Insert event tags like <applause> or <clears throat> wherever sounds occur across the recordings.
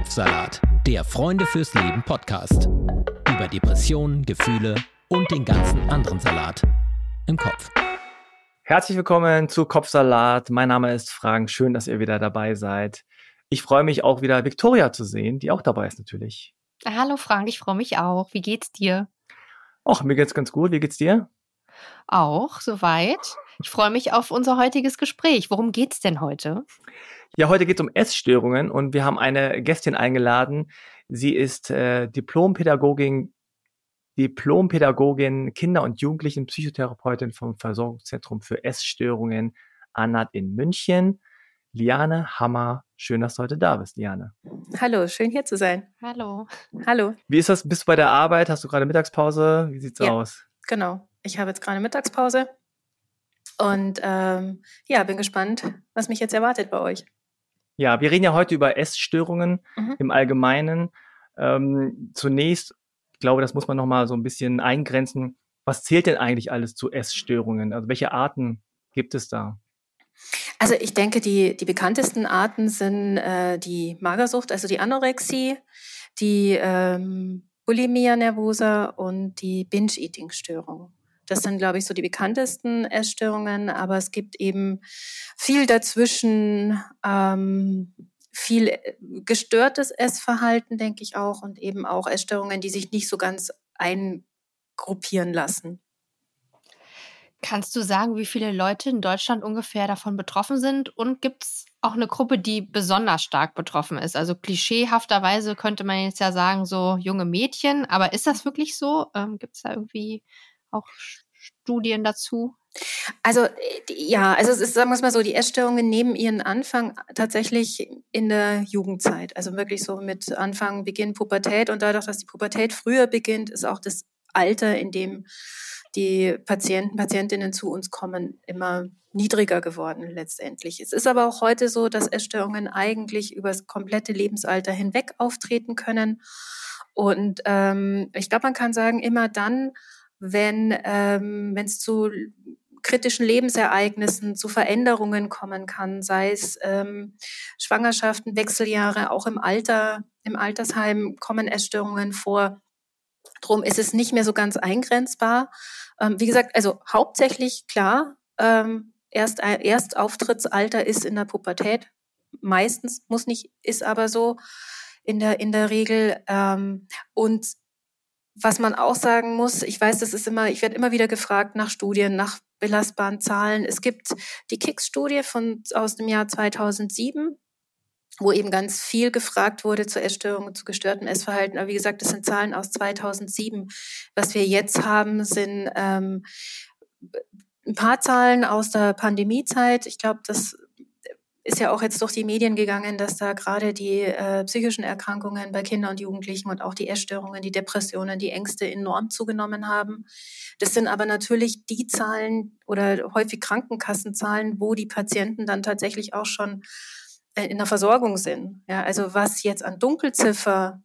Kopfsalat, der Freunde fürs Leben Podcast. Über Depressionen, Gefühle und den ganzen anderen Salat im Kopf. Herzlich willkommen zu Kopfsalat. Mein Name ist Frank. Schön, dass ihr wieder dabei seid. Ich freue mich auch wieder Victoria zu sehen, die auch dabei ist natürlich. Hallo Frank, ich freue mich auch. Wie geht's dir? Ach, mir geht's ganz gut. Wie geht's dir? Auch, soweit. Ich freue mich auf unser heutiges Gespräch. Worum geht's denn heute? Ja, heute geht es um Essstörungen und wir haben eine Gästin eingeladen. Sie ist äh, Diplompädagogin, Diplompädagogin, Kinder- und Jugendlichen-Psychotherapeutin vom Versorgungszentrum für Essstörungen ANAT in München. Liane Hammer, schön, dass du heute da bist, Liane. Hallo, schön hier zu sein. Hallo. Hallo. Wie ist das? Bist du bei der Arbeit? Hast du gerade Mittagspause? Wie sieht's ja, aus? Genau. Ich habe jetzt gerade Mittagspause und ähm, ja, bin gespannt, was mich jetzt erwartet bei euch. Ja, wir reden ja heute über Essstörungen mhm. im Allgemeinen. Ähm, zunächst, ich glaube, das muss man nochmal so ein bisschen eingrenzen. Was zählt denn eigentlich alles zu Essstörungen? Also welche Arten gibt es da? Also ich denke, die, die bekanntesten Arten sind äh, die Magersucht, also die Anorexie, die ähm, Bulimia nervosa und die Binge-Eating-Störung. Das sind, glaube ich, so die bekanntesten Essstörungen, aber es gibt eben viel dazwischen, ähm, viel äh, gestörtes Essverhalten, denke ich auch, und eben auch Essstörungen, die sich nicht so ganz eingruppieren lassen. Kannst du sagen, wie viele Leute in Deutschland ungefähr davon betroffen sind? Und gibt es auch eine Gruppe, die besonders stark betroffen ist? Also klischeehafterweise könnte man jetzt ja sagen, so junge Mädchen, aber ist das wirklich so? Ähm, gibt es da irgendwie auch Studien dazu? Also äh, ja, also es ist, sagen wir es mal so, die Essstörungen nehmen ihren Anfang tatsächlich in der Jugendzeit. Also wirklich so mit Anfang, Beginn Pubertät und dadurch, dass die Pubertät früher beginnt, ist auch das Alter, in dem die Patienten, Patientinnen zu uns kommen, immer niedriger geworden letztendlich. Es ist aber auch heute so, dass Essstörungen eigentlich über das komplette Lebensalter hinweg auftreten können. Und ähm, ich glaube, man kann sagen, immer dann, wenn ähm, es zu kritischen Lebensereignissen, zu Veränderungen kommen kann, sei es ähm, Schwangerschaften, Wechseljahre, auch im Alter, im Altersheim kommen Essstörungen vor. Drum ist es nicht mehr so ganz eingrenzbar. Ähm, wie gesagt, also hauptsächlich klar, ähm, erst, erst Auftrittsalter ist in der Pubertät. Meistens muss nicht, ist aber so in der, in der Regel. Ähm, und was man auch sagen muss, ich weiß, das ist immer, ich werde immer wieder gefragt nach Studien, nach belastbaren Zahlen. Es gibt die KICS-Studie von, aus dem Jahr 2007, wo eben ganz viel gefragt wurde zur Essstörung und zu gestörtem Essverhalten. Aber wie gesagt, das sind Zahlen aus 2007. Was wir jetzt haben, sind ähm, ein paar Zahlen aus der Pandemiezeit. Ich glaube, das ist ja auch jetzt durch die Medien gegangen, dass da gerade die äh, psychischen Erkrankungen bei Kindern und Jugendlichen und auch die Essstörungen, die Depressionen, die Ängste enorm zugenommen haben. Das sind aber natürlich die Zahlen oder häufig Krankenkassenzahlen, wo die Patienten dann tatsächlich auch schon äh, in der Versorgung sind. Ja, also was jetzt an Dunkelziffer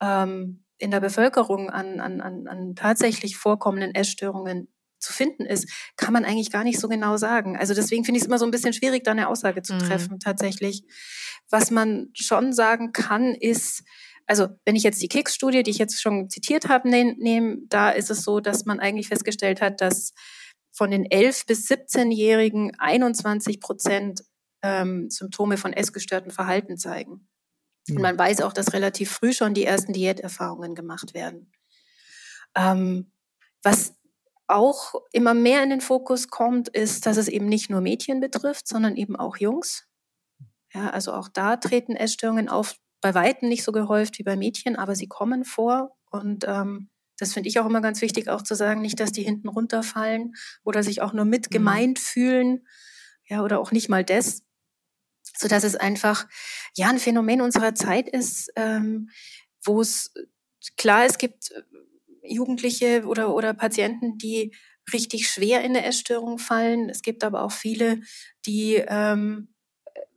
ähm, in der Bevölkerung an, an, an, an tatsächlich vorkommenden Essstörungen zu finden ist, kann man eigentlich gar nicht so genau sagen. Also deswegen finde ich es immer so ein bisschen schwierig, da eine Aussage zu mhm. treffen, mhm. tatsächlich. Was man schon sagen kann, ist, also wenn ich jetzt die Kicks-Studie, die ich jetzt schon zitiert habe, nehme, nehm, da ist es so, dass man eigentlich festgestellt hat, dass von den 11- bis 17-Jährigen 21 Prozent ähm, Symptome von essgestörten Verhalten zeigen. Mhm. Und man weiß auch, dass relativ früh schon die ersten Diäterfahrungen gemacht werden. Ähm, was auch immer mehr in den Fokus kommt, ist, dass es eben nicht nur Mädchen betrifft, sondern eben auch Jungs. Ja, also auch da treten Essstörungen auf, bei weitem nicht so gehäuft wie bei Mädchen, aber sie kommen vor und ähm, das finde ich auch immer ganz wichtig, auch zu sagen, nicht, dass die hinten runterfallen oder sich auch nur mit mhm. gemeint mhm. fühlen, ja, oder auch nicht mal das, so dass es einfach ja ein Phänomen unserer Zeit ist, ähm, wo es klar es gibt Jugendliche oder, oder Patienten, die richtig schwer in eine Essstörung fallen. Es gibt aber auch viele, die ähm,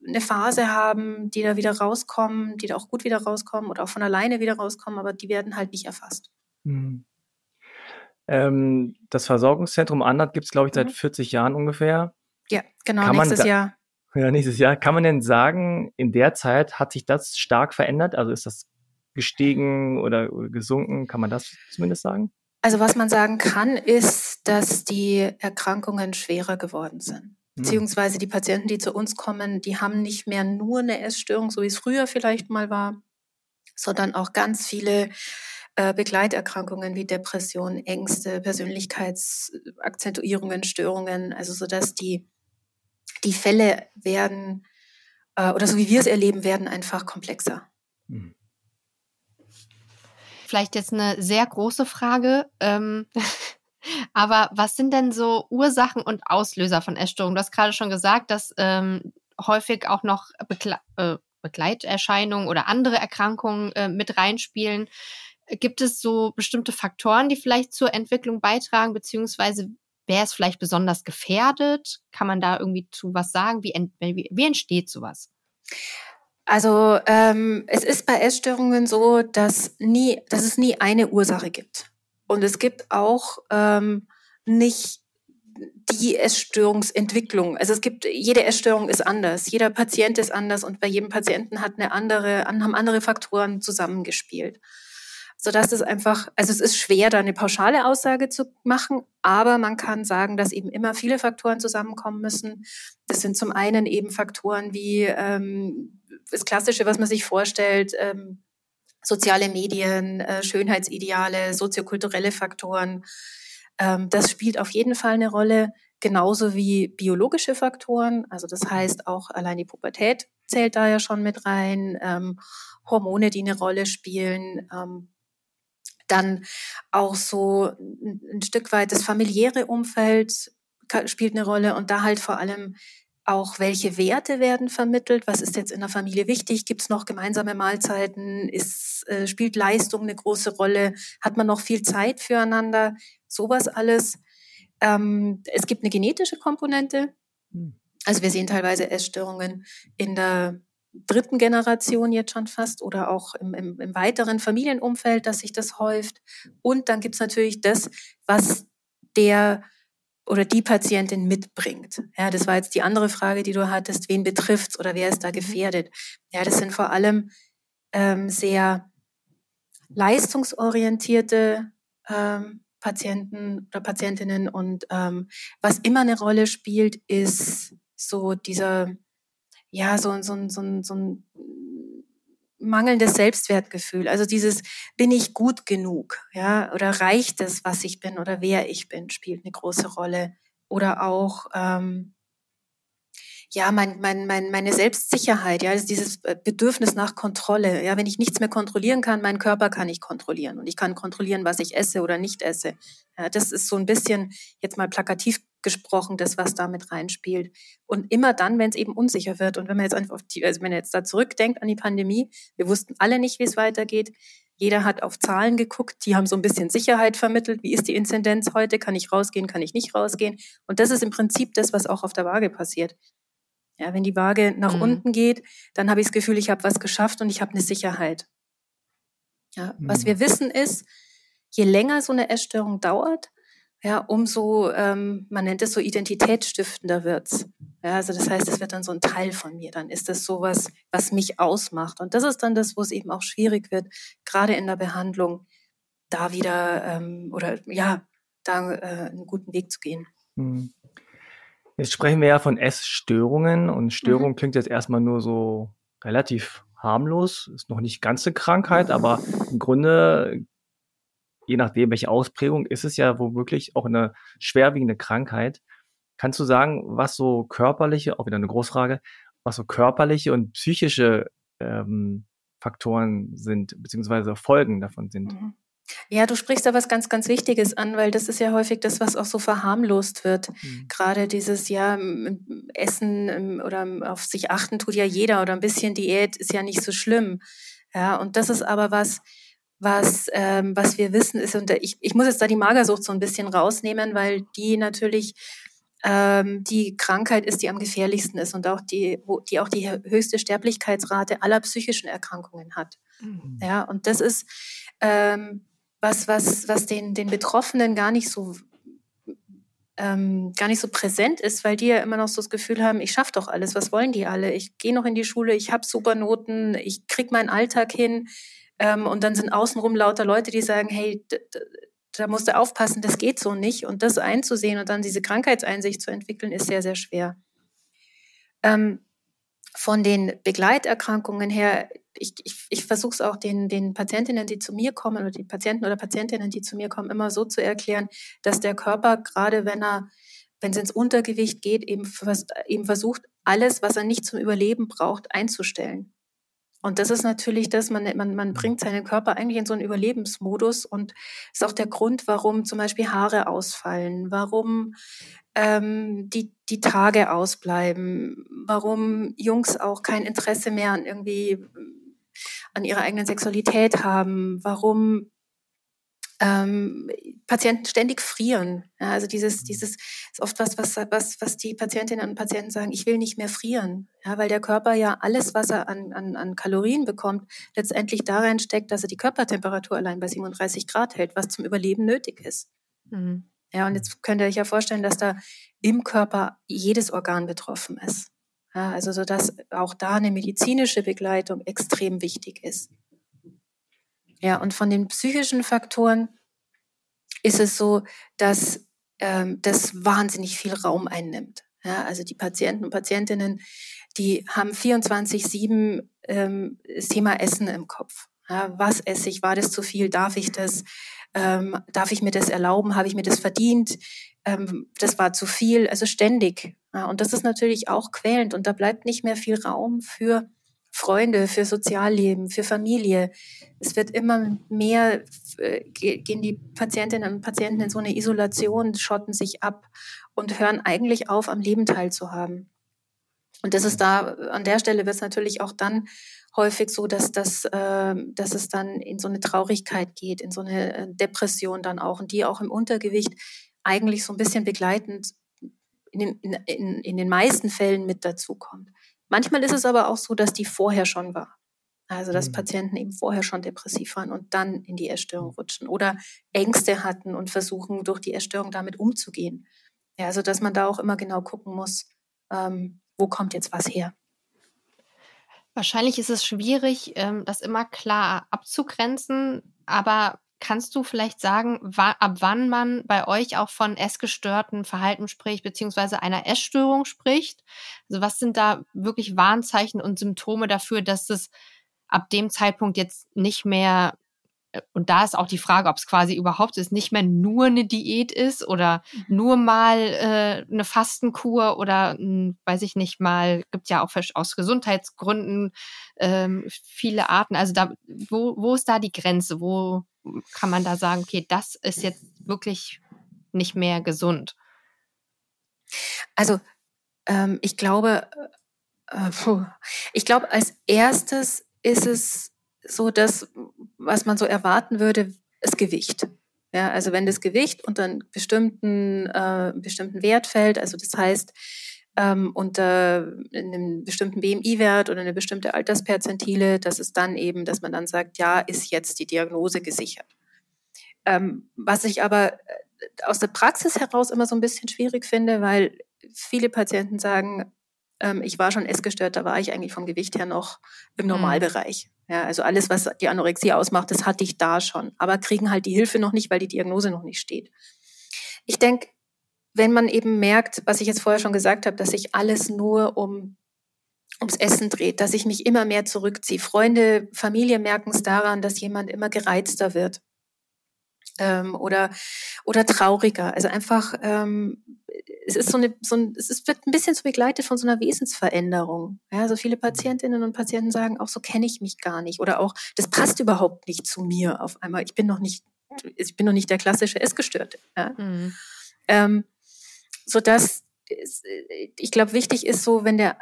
eine Phase haben, die da wieder rauskommen, die da auch gut wieder rauskommen oder auch von alleine wieder rauskommen, aber die werden halt nicht erfasst. Mhm. Ähm, das Versorgungszentrum Andert gibt es, glaube ich, seit mhm. 40 Jahren ungefähr. Ja, genau, Kann nächstes Jahr. Ja, nächstes Jahr. Kann man denn sagen, in der Zeit hat sich das stark verändert? Also ist das gestiegen oder gesunken? Kann man das zumindest sagen? Also was man sagen kann, ist, dass die Erkrankungen schwerer geworden sind. Hm. Beziehungsweise die Patienten, die zu uns kommen, die haben nicht mehr nur eine Essstörung, so wie es früher vielleicht mal war, sondern auch ganz viele äh, Begleiterkrankungen wie Depression, Ängste, Persönlichkeitsakzentuierungen, Störungen, also so dass die, die Fälle werden, äh, oder so wie wir es erleben, werden einfach komplexer. Mhm. Vielleicht jetzt eine sehr große Frage. Ähm, <laughs> aber was sind denn so Ursachen und Auslöser von Essstörungen? Du hast gerade schon gesagt, dass ähm, häufig auch noch Begle äh, Begleiterscheinungen oder andere Erkrankungen äh, mit reinspielen. Gibt es so bestimmte Faktoren, die vielleicht zur Entwicklung beitragen, beziehungsweise wer ist vielleicht besonders gefährdet? Kann man da irgendwie zu was sagen? Wie, wie, wie entsteht sowas? Also ähm, es ist bei Essstörungen so, dass, nie, dass es nie eine Ursache gibt. Und es gibt auch ähm, nicht die Essstörungsentwicklung. Also es gibt, jede Essstörung ist anders. Jeder Patient ist anders und bei jedem Patienten hat eine andere, haben andere Faktoren zusammengespielt so dass es einfach, also es ist schwer, da eine pauschale Aussage zu machen, aber man kann sagen, dass eben immer viele Faktoren zusammenkommen müssen. Das sind zum einen eben Faktoren wie ähm, das Klassische, was man sich vorstellt, ähm, soziale Medien, äh, Schönheitsideale, soziokulturelle Faktoren. Ähm, das spielt auf jeden Fall eine Rolle, genauso wie biologische Faktoren. Also das heißt auch allein die Pubertät zählt da ja schon mit rein. Ähm, Hormone, die eine Rolle spielen, ähm, dann auch so ein Stück weit das familiäre Umfeld spielt eine Rolle und da halt vor allem auch, welche Werte werden vermittelt, was ist jetzt in der Familie wichtig, gibt es noch gemeinsame Mahlzeiten, ist, äh, spielt Leistung eine große Rolle, hat man noch viel Zeit füreinander, sowas alles. Ähm, es gibt eine genetische Komponente, hm. also wir sehen teilweise Essstörungen in der dritten Generation jetzt schon fast oder auch im, im, im weiteren Familienumfeld, dass sich das häuft. Und dann gibt's natürlich das, was der oder die Patientin mitbringt. Ja, das war jetzt die andere Frage, die du hattest, wen betrifft's oder wer ist da mhm. gefährdet? Ja, das sind vor allem ähm, sehr leistungsorientierte ähm, Patienten oder Patientinnen und ähm, was immer eine Rolle spielt, ist so dieser ja, so, so, so, so ein mangelndes Selbstwertgefühl. Also dieses, bin ich gut genug? Ja, oder reicht es, was ich bin oder wer ich bin, spielt eine große Rolle. Oder auch, ähm, ja, mein, mein, mein, meine Selbstsicherheit, ja, also dieses Bedürfnis nach Kontrolle. Ja, wenn ich nichts mehr kontrollieren kann, meinen Körper kann ich kontrollieren und ich kann kontrollieren, was ich esse oder nicht esse. Ja, das ist so ein bisschen jetzt mal plakativ gesprochen, das, was da mit reinspielt. Und immer dann, wenn es eben unsicher wird und wenn man jetzt einfach auf die, also wenn man jetzt da zurückdenkt an die Pandemie, wir wussten alle nicht, wie es weitergeht. Jeder hat auf Zahlen geguckt, die haben so ein bisschen Sicherheit vermittelt. Wie ist die Inzidenz heute? Kann ich rausgehen? Kann ich nicht rausgehen? Und das ist im Prinzip das, was auch auf der Waage passiert. Ja, wenn die Waage nach mhm. unten geht, dann habe ich das Gefühl, ich habe was geschafft und ich habe eine Sicherheit. Ja, mhm. was wir wissen ist, je länger so eine Essstörung dauert, ja, umso, ähm, man nennt es so identitätsstiftender wird's. Ja, also das heißt, es wird dann so ein Teil von mir. Dann ist das sowas, was mich ausmacht. Und das ist dann das, wo es eben auch schwierig wird, gerade in der Behandlung, da wieder ähm, oder ja, da äh, einen guten Weg zu gehen. Mhm. Jetzt sprechen wir ja von Essstörungen und Störung mhm. klingt jetzt erstmal nur so relativ harmlos, ist noch nicht ganze Krankheit, aber im Grunde, je nachdem, welche Ausprägung, ist es ja womöglich auch eine schwerwiegende Krankheit. Kannst du sagen, was so körperliche, auch wieder eine Großfrage, was so körperliche und psychische ähm, Faktoren sind, beziehungsweise Folgen davon sind? Mhm. Ja, du sprichst da was ganz, ganz Wichtiges an, weil das ist ja häufig das, was auch so verharmlost wird. Mhm. Gerade dieses, ja, Essen oder auf sich achten tut ja jeder oder ein bisschen Diät ist ja nicht so schlimm. Ja, und das ist aber was, was, ähm, was wir wissen ist, und ich, ich muss jetzt da die Magersucht so ein bisschen rausnehmen, weil die natürlich ähm, die Krankheit ist, die am gefährlichsten ist und auch die, die auch die höchste Sterblichkeitsrate aller psychischen Erkrankungen hat. Mhm. Ja, und das ist, ähm, was, was, was den, den Betroffenen gar nicht so ähm, gar nicht so präsent ist, weil die ja immer noch so das Gefühl haben, ich schaffe doch alles, was wollen die alle? Ich gehe noch in die Schule, ich habe super Noten, ich krieg meinen Alltag hin ähm, und dann sind außenrum lauter Leute, die sagen, hey, da musst du aufpassen, das geht so nicht. Und das einzusehen und dann diese Krankheitseinsicht zu entwickeln, ist sehr, sehr schwer. Ähm, von den Begleiterkrankungen her, ich, ich, ich versuche es auch den, den Patientinnen, die zu mir kommen, oder die Patienten oder Patientinnen, die zu mir kommen, immer so zu erklären, dass der Körper, gerade wenn er, wenn es ins Untergewicht geht, eben, eben versucht, alles, was er nicht zum Überleben braucht, einzustellen. Und das ist natürlich das, man, man, man bringt seinen Körper eigentlich in so einen Überlebensmodus und ist auch der Grund, warum zum Beispiel Haare ausfallen, warum ähm, die, die Tage ausbleiben, warum Jungs auch kein Interesse mehr an irgendwie an ihrer eigenen Sexualität haben, warum ähm, Patienten ständig frieren. Ja, also dieses, dieses ist oft was, was, was, was die Patientinnen und Patienten sagen, ich will nicht mehr frieren. Ja, weil der Körper ja alles, was er an, an, an Kalorien bekommt, letztendlich darin steckt, dass er die Körpertemperatur allein bei 37 Grad hält, was zum Überleben nötig ist. Mhm. Ja, und jetzt könnt ihr euch ja vorstellen, dass da im Körper jedes Organ betroffen ist. Ja, also so dass auch da eine medizinische Begleitung extrem wichtig ist. Ja, und von den psychischen Faktoren ist es so, dass ähm, das wahnsinnig viel Raum einnimmt. Ja, also die Patienten und Patientinnen, die haben 24-7 ähm, das Thema Essen im Kopf. Ja, was esse ich? War das zu viel? Darf ich das? Ähm, darf ich mir das erlauben? Habe ich mir das verdient? Ähm, das war zu viel. Also ständig. Ja, und das ist natürlich auch quälend. Und da bleibt nicht mehr viel Raum für Freunde, für Sozialleben, für Familie. Es wird immer mehr, äh, gehen die Patientinnen und Patienten in so eine Isolation, schotten sich ab und hören eigentlich auf, am Leben teilzuhaben. Und das ist da, an der Stelle wird es natürlich auch dann häufig so, dass, das, äh, dass es dann in so eine Traurigkeit geht, in so eine äh, Depression dann auch und die auch im Untergewicht eigentlich so ein bisschen begleitend in den, in, in den meisten Fällen mit dazukommt. Manchmal ist es aber auch so, dass die vorher schon war. Also dass mhm. Patienten eben vorher schon depressiv waren und dann in die Essstörung mhm. rutschen oder Ängste hatten und versuchen, durch die Essstörung damit umzugehen. Ja, also dass man da auch immer genau gucken muss, ähm, wo kommt jetzt was her. Wahrscheinlich ist es schwierig, ähm, das immer klar abzugrenzen, aber Kannst du vielleicht sagen, ab wann man bei euch auch von essgestörten Verhalten spricht, beziehungsweise einer Essstörung spricht? Also was sind da wirklich Warnzeichen und Symptome dafür, dass es ab dem Zeitpunkt jetzt nicht mehr, äh, und da ist auch die Frage, ob es quasi überhaupt ist, nicht mehr nur eine Diät ist oder mhm. nur mal äh, eine Fastenkur oder hm, weiß ich nicht mal, gibt ja auch aus Gesundheitsgründen ähm, viele Arten. Also da, wo, wo ist da die Grenze? Wo kann man da sagen, okay, das ist jetzt wirklich nicht mehr gesund? Also ähm, ich glaube, äh, ich glaube, als erstes ist es so, dass was man so erwarten würde, ist Gewicht. Ja, also wenn das Gewicht unter einen bestimmten, äh, bestimmten Wert fällt, also das heißt, ähm, unter einem bestimmten BMI-Wert oder eine bestimmte Altersperzentile, dass es dann eben, dass man dann sagt, ja, ist jetzt die Diagnose gesichert. Ähm, was ich aber äh, aus der Praxis heraus immer so ein bisschen schwierig finde, weil viele Patienten sagen, ähm, ich war schon essgestört, da war ich eigentlich vom Gewicht her noch im mhm. Normalbereich. Ja, also alles, was die Anorexie ausmacht, das hatte ich da schon, aber kriegen halt die Hilfe noch nicht, weil die Diagnose noch nicht steht. Ich denke, wenn man eben merkt, was ich jetzt vorher schon gesagt habe, dass sich alles nur um ums Essen dreht, dass ich mich immer mehr zurückziehe. Freunde, Familie merken es daran, dass jemand immer gereizter wird ähm, oder oder trauriger. Also einfach, ähm, es ist so eine, so ein, es ist, wird ein bisschen so begleitet von so einer Wesensveränderung. Ja, so viele Patientinnen und Patienten sagen, auch so kenne ich mich gar nicht oder auch, das passt überhaupt nicht zu mir. Auf einmal, ich bin noch nicht, ich bin noch nicht der klassische Essgestörte. Ja? Mhm. Ähm, so dass ich glaube, wichtig ist so, wenn der,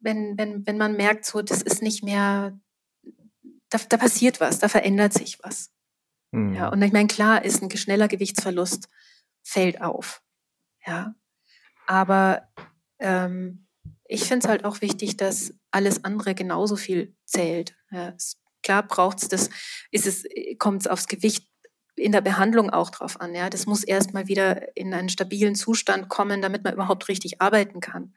wenn, wenn, wenn man merkt, so, das ist nicht mehr, da, da passiert was, da verändert sich was. Mhm. Ja, und ich meine, klar ist ein schneller Gewichtsverlust fällt auf. Ja. Aber ähm, ich finde es halt auch wichtig, dass alles andere genauso viel zählt. Ja, klar braucht es das, ist es, kommt es aufs Gewicht in der Behandlung auch drauf an. Ja, das muss erstmal wieder in einen stabilen Zustand kommen, damit man überhaupt richtig arbeiten kann.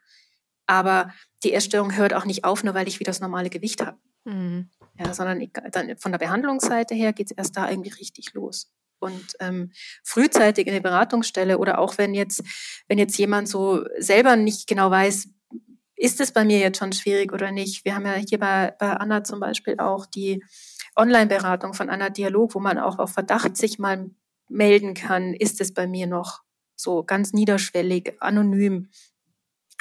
Aber die Essstörung hört auch nicht auf, nur weil ich wieder das normale Gewicht habe. Mhm. Ja, sondern ich, dann von der Behandlungsseite her geht es erst da irgendwie richtig los. Und ähm, frühzeitig in der Beratungsstelle oder auch wenn jetzt, wenn jetzt jemand so selber nicht genau weiß, ist es bei mir jetzt schon schwierig oder nicht? Wir haben ja hier bei, bei Anna zum Beispiel auch die Online-Beratung von Anna Dialog, wo man auch auf Verdacht sich mal melden kann, ist es bei mir noch so ganz niederschwellig, anonym,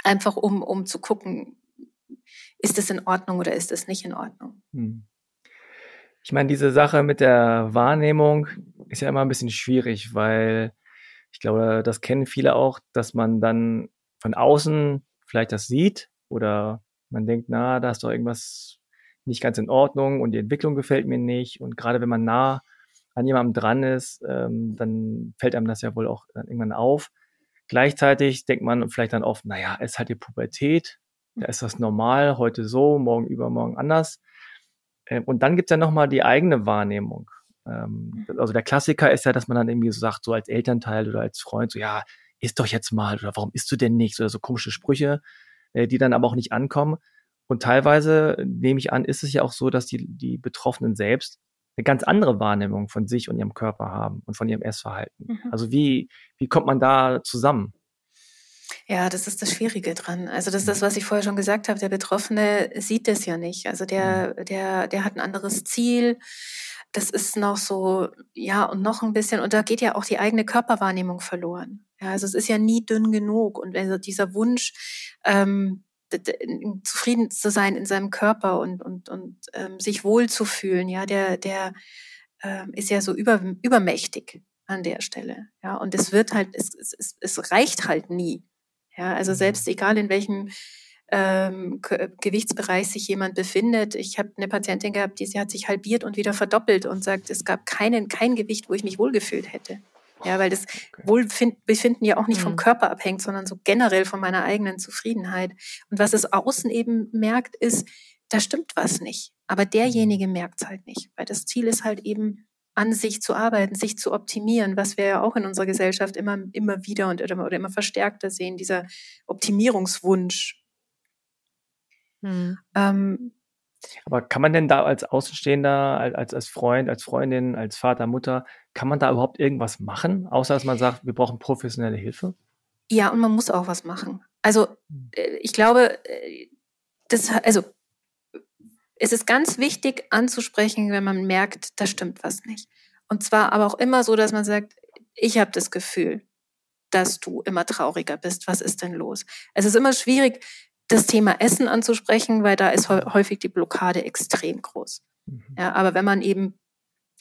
einfach um, um zu gucken, ist es in Ordnung oder ist es nicht in Ordnung. Hm. Ich meine, diese Sache mit der Wahrnehmung ist ja immer ein bisschen schwierig, weil ich glaube, das kennen viele auch, dass man dann von außen vielleicht das sieht oder man denkt, na, da ist doch irgendwas nicht ganz in Ordnung und die Entwicklung gefällt mir nicht. Und gerade wenn man nah an jemandem dran ist, ähm, dann fällt einem das ja wohl auch irgendwann auf. Gleichzeitig denkt man vielleicht dann oft, naja, es ist halt die Pubertät, da ist das normal, heute so, morgen übermorgen anders. Ähm, und dann gibt's ja nochmal die eigene Wahrnehmung. Ähm, also der Klassiker ist ja, dass man dann irgendwie so sagt, so als Elternteil oder als Freund, so ja, isst doch jetzt mal oder warum isst du denn nichts oder so komische Sprüche, äh, die dann aber auch nicht ankommen. Und teilweise nehme ich an, ist es ja auch so, dass die, die Betroffenen selbst eine ganz andere Wahrnehmung von sich und ihrem Körper haben und von ihrem Essverhalten. Mhm. Also wie, wie kommt man da zusammen? Ja, das ist das Schwierige dran. Also das ist das, was ich vorher schon gesagt habe. Der Betroffene sieht das ja nicht. Also der, mhm. der, der hat ein anderes Ziel das ist noch so, ja, und noch ein bisschen, und da geht ja auch die eigene Körperwahrnehmung verloren. Ja, also es ist ja nie dünn genug. Und also dieser Wunsch, ähm, zufrieden zu sein in seinem Körper und, und, und ähm, sich wohlzufühlen, ja, der, der ähm, ist ja so über, übermächtig an der Stelle. Ja, und es wird halt, es, es, es reicht halt nie. Ja, also mhm. selbst egal in welchem ähm, Gewichtsbereich sich jemand befindet. Ich habe eine Patientin gehabt, die sie hat sich halbiert und wieder verdoppelt und sagt, es gab keinen, kein Gewicht, wo ich mich wohlgefühlt hätte. Ja, weil das okay. Wohlbefinden ja auch nicht vom mhm. Körper abhängt, sondern so generell von meiner eigenen Zufriedenheit. Und was es außen eben merkt, ist, da stimmt was nicht. Aber derjenige merkt es halt nicht, weil das Ziel ist halt eben, an sich zu arbeiten, sich zu optimieren, was wir ja auch in unserer Gesellschaft immer, immer wieder und oder immer verstärkter sehen, dieser Optimierungswunsch, hm. Ähm, aber kann man denn da als Außenstehender, als, als Freund, als Freundin, als Vater, Mutter, kann man da überhaupt irgendwas machen, außer dass man sagt, wir brauchen professionelle Hilfe? Ja, und man muss auch was machen. Also hm. äh, ich glaube, äh, das, also es ist ganz wichtig anzusprechen, wenn man merkt, da stimmt was nicht. Und zwar aber auch immer so, dass man sagt, ich habe das Gefühl, dass du immer trauriger bist. Was ist denn los? Es ist immer schwierig, das Thema Essen anzusprechen, weil da ist häufig die Blockade extrem groß. Mhm. Ja, aber wenn man eben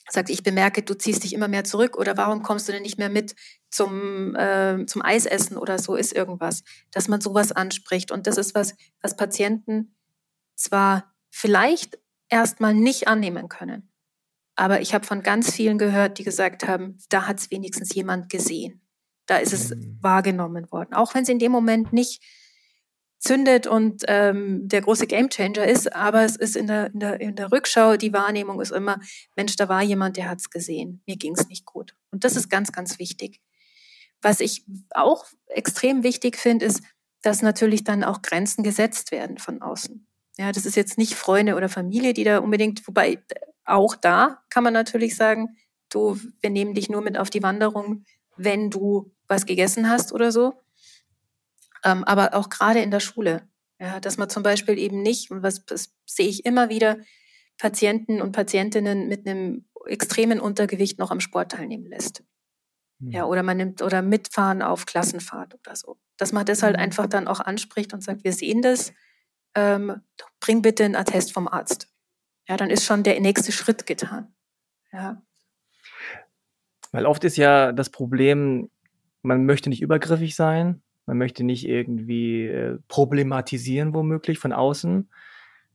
sagt, ich bemerke, du ziehst dich immer mehr zurück oder warum kommst du denn nicht mehr mit zum, äh, zum Eisessen oder so ist irgendwas, dass man sowas anspricht. Und das ist was, was Patienten zwar vielleicht erstmal nicht annehmen können, aber ich habe von ganz vielen gehört, die gesagt haben, da hat es wenigstens jemand gesehen. Da ist es mhm. wahrgenommen worden. Auch wenn sie in dem Moment nicht zündet und ähm, der große Gamechanger ist, aber es ist in der, in, der, in der Rückschau, die Wahrnehmung ist immer, Mensch, da war jemand, der hat es gesehen, mir ging es nicht gut. Und das ist ganz, ganz wichtig. Was ich auch extrem wichtig finde, ist, dass natürlich dann auch Grenzen gesetzt werden von außen. Ja, das ist jetzt nicht Freunde oder Familie, die da unbedingt, wobei auch da kann man natürlich sagen, du, wir nehmen dich nur mit auf die Wanderung, wenn du was gegessen hast oder so. Ähm, aber auch gerade in der Schule, ja, dass man zum Beispiel eben nicht, und was das sehe ich immer wieder, Patienten und Patientinnen mit einem extremen Untergewicht noch am Sport teilnehmen lässt. Mhm. Ja, oder man nimmt oder mitfahren auf Klassenfahrt oder so. Dass man das halt hm. einfach dann auch anspricht und sagt, wir sehen das, ähm, bring bitte einen Attest vom Arzt. Ja, dann ist schon der nächste Schritt getan. Ja. Weil oft ist ja das Problem, man möchte nicht übergriffig sein, man möchte nicht irgendwie äh, problematisieren, womöglich von außen.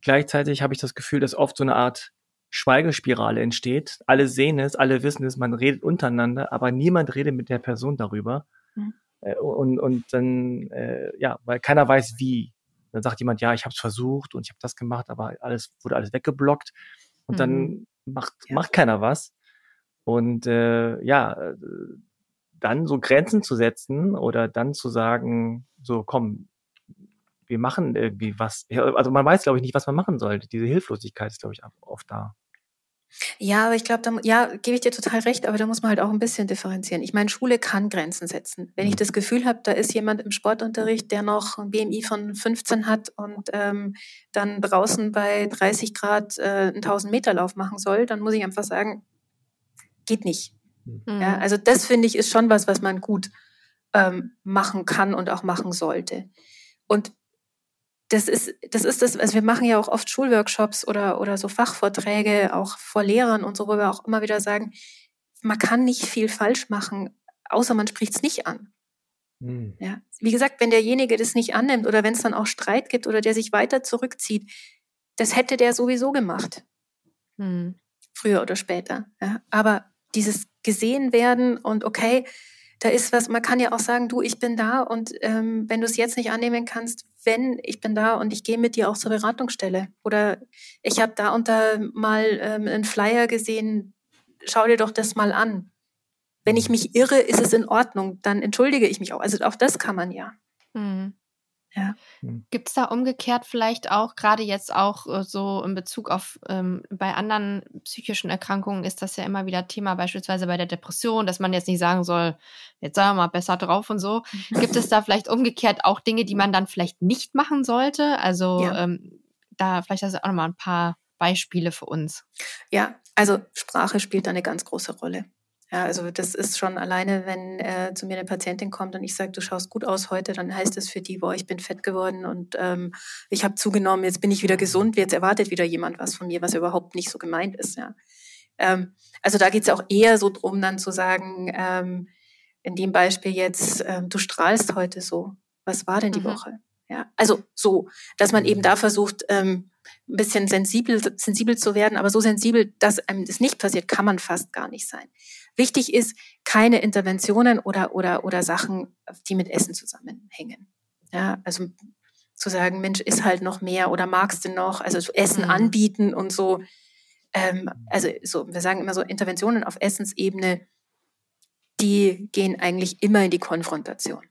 Gleichzeitig habe ich das Gefühl, dass oft so eine Art Schweigespirale entsteht. Alle sehen es, alle wissen es, man redet untereinander, aber niemand redet mit der Person darüber. Mhm. Äh, und, und dann, äh, ja, weil keiner weiß wie. Dann sagt jemand, ja, ich habe es versucht und ich habe das gemacht, aber alles wurde alles weggeblockt. Und mhm. dann macht, ja. macht keiner was. Und äh, ja, äh, dann so Grenzen zu setzen oder dann zu sagen, so komm, wir machen irgendwie was. Also man weiß, glaube ich, nicht, was man machen sollte. Diese Hilflosigkeit ist, glaube ich, oft da. Ja, aber ich glaube, da, ja, gebe ich dir total recht, aber da muss man halt auch ein bisschen differenzieren. Ich meine, Schule kann Grenzen setzen. Wenn ich mhm. das Gefühl habe, da ist jemand im Sportunterricht, der noch ein BMI von 15 hat und ähm, dann draußen bei 30 Grad äh, einen 1000 Meter Lauf machen soll, dann muss ich einfach sagen, geht nicht. Mhm. Ja, also das finde ich ist schon was, was man gut ähm, machen kann und auch machen sollte. Und das ist, das ist das, also wir machen ja auch oft Schulworkshops oder, oder so Fachvorträge, auch vor Lehrern und so, wo wir auch immer wieder sagen, man kann nicht viel falsch machen, außer man spricht es nicht an. Hm. Ja. Wie gesagt, wenn derjenige das nicht annimmt oder wenn es dann auch Streit gibt oder der sich weiter zurückzieht, das hätte der sowieso gemacht. Hm. Früher oder später. Ja. Aber dieses gesehen werden und okay, da ist was, man kann ja auch sagen, du, ich bin da und ähm, wenn du es jetzt nicht annehmen kannst, wenn ich bin da und ich gehe mit dir auch zur Beratungsstelle. Oder ich habe da da mal ähm, einen Flyer gesehen, schau dir doch das mal an. Wenn ich mich irre, ist es in Ordnung, dann entschuldige ich mich auch. Also auch das kann man ja. Mhm. Ja. Hm. Gibt es da umgekehrt vielleicht auch, gerade jetzt auch äh, so in Bezug auf ähm, bei anderen psychischen Erkrankungen ist das ja immer wieder Thema, beispielsweise bei der Depression, dass man jetzt nicht sagen soll, jetzt sagen wir mal besser drauf und so. <laughs> Gibt es da vielleicht umgekehrt auch Dinge, die man dann vielleicht nicht machen sollte? Also ja. ähm, da vielleicht hast du auch nochmal ein paar Beispiele für uns. Ja, also Sprache spielt da eine ganz große Rolle. Ja, also das ist schon alleine, wenn äh, zu mir eine Patientin kommt und ich sage, du schaust gut aus heute, dann heißt es für die, boah, ich bin fett geworden und ähm, ich habe zugenommen, jetzt bin ich wieder gesund, jetzt erwartet wieder jemand was von mir, was überhaupt nicht so gemeint ist. Ja. Ähm, also da geht es auch eher so drum, dann zu sagen, ähm, in dem Beispiel jetzt, ähm, du strahlst heute so. Was war denn die mhm. Woche? Ja, also so, dass man eben da versucht, ähm, ein bisschen sensibel, sensibel zu werden, aber so sensibel, dass einem das nicht passiert, kann man fast gar nicht sein. Wichtig ist, keine Interventionen oder, oder, oder Sachen, die mit Essen zusammenhängen. Ja, also zu sagen, Mensch, ist halt noch mehr oder magst du noch, also Essen mhm. anbieten und so. Ähm, also so, wir sagen immer so, Interventionen auf Essensebene, die gehen eigentlich immer in die Konfrontation.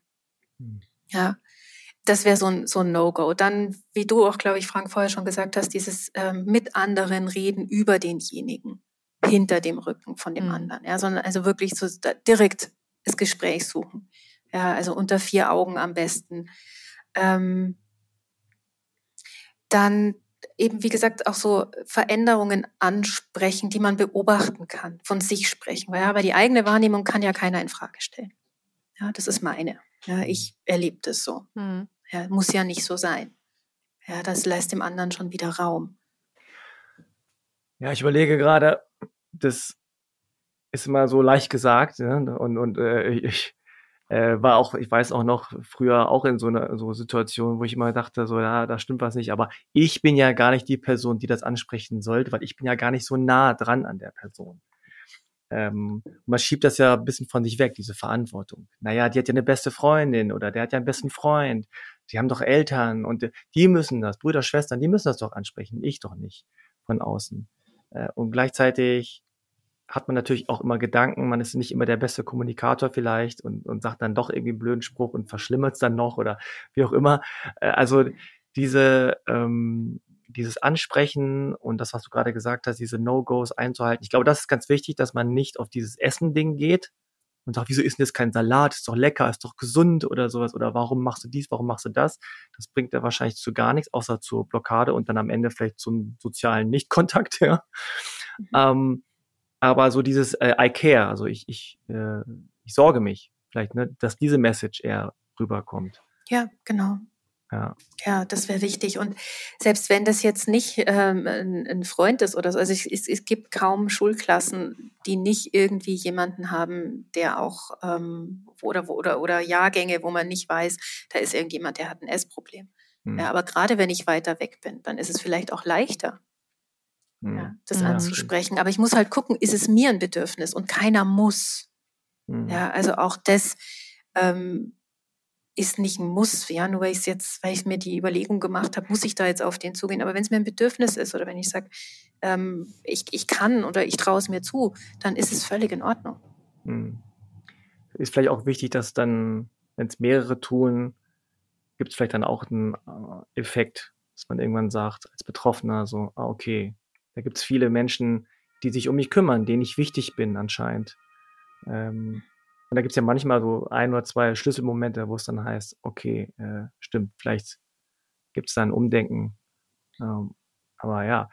Mhm. Ja, das wäre so ein, so ein No-Go. Dann, wie du auch, glaube ich, Frank, vorher schon gesagt hast, dieses ähm, mit anderen reden über denjenigen hinter dem Rücken von dem mhm. anderen. Ja, sondern also wirklich so direkt das Gespräch suchen. Ja, also unter vier Augen am besten. Ähm, dann eben, wie gesagt, auch so Veränderungen ansprechen, die man beobachten kann, von sich sprechen. Weil, ja, aber die eigene Wahrnehmung kann ja keiner in Frage stellen. Ja, das ist meine. Ja, ich erlebe das so. Mhm. Ja, muss ja nicht so sein. Ja, das lässt dem anderen schon wieder Raum. Ja, ich überlege gerade, das ist immer so leicht gesagt, ja, und, und äh, ich äh, war auch, ich weiß auch noch, früher auch in so einer so Situation, wo ich immer dachte, so, ja, da stimmt was nicht, aber ich bin ja gar nicht die Person, die das ansprechen sollte, weil ich bin ja gar nicht so nah dran an der Person. Ähm, man schiebt das ja ein bisschen von sich weg, diese Verantwortung. Naja, die hat ja eine beste Freundin oder der hat ja einen besten Freund. Die haben doch Eltern und die müssen das, Brüder, Schwestern, die müssen das doch ansprechen, ich doch nicht von außen. Äh, und gleichzeitig hat man natürlich auch immer Gedanken, man ist nicht immer der beste Kommunikator vielleicht und, und sagt dann doch irgendwie einen blöden Spruch und verschlimmert es dann noch oder wie auch immer. Äh, also diese, ähm, dieses Ansprechen und das, was du gerade gesagt hast, diese No-Gos einzuhalten. Ich glaube, das ist ganz wichtig, dass man nicht auf dieses Essen-Ding geht und sagt, wieso ist denn das kein Salat? Ist doch lecker, ist doch gesund oder sowas. Oder warum machst du dies, warum machst du das? Das bringt ja wahrscheinlich zu gar nichts, außer zur Blockade und dann am Ende vielleicht zum sozialen Nichtkontakt, <laughs> ja. Mhm. Ähm, aber so dieses äh, I care, also ich, ich, äh, ich sorge mich, vielleicht, ne, dass diese Message eher rüberkommt. Ja, genau. Ja. ja, das wäre wichtig. Und selbst wenn das jetzt nicht ähm, ein, ein, Freund ist oder so, also es, es, es, gibt kaum Schulklassen, die nicht irgendwie jemanden haben, der auch ähm, oder, oder, oder Jahrgänge, wo man nicht weiß, da ist irgendjemand, der hat ein Essproblem. Hm. Ja, aber gerade wenn ich weiter weg bin, dann ist es vielleicht auch leichter. Ja, das ja, anzusprechen. Aber ich muss halt gucken, ist es mir ein Bedürfnis und keiner muss. Hm. Ja, also auch das. Ähm, ist nicht ein Muss, ja, nur weil ich jetzt, weil ich mir die Überlegung gemacht habe, muss ich da jetzt auf den zugehen. Aber wenn es mir ein Bedürfnis ist oder wenn ich sage, ähm, ich, ich kann oder ich traue es mir zu, dann ist es völlig in Ordnung. Hm. Ist vielleicht auch wichtig, dass dann, wenn es mehrere tun, gibt es vielleicht dann auch einen äh, Effekt, dass man irgendwann sagt, als Betroffener so, ah, okay, da gibt es viele Menschen, die sich um mich kümmern, denen ich wichtig bin anscheinend. Ähm, und da gibt es ja manchmal so ein oder zwei Schlüsselmomente, wo es dann heißt, okay, äh, stimmt, vielleicht gibt es da ein Umdenken. Ähm, aber ja.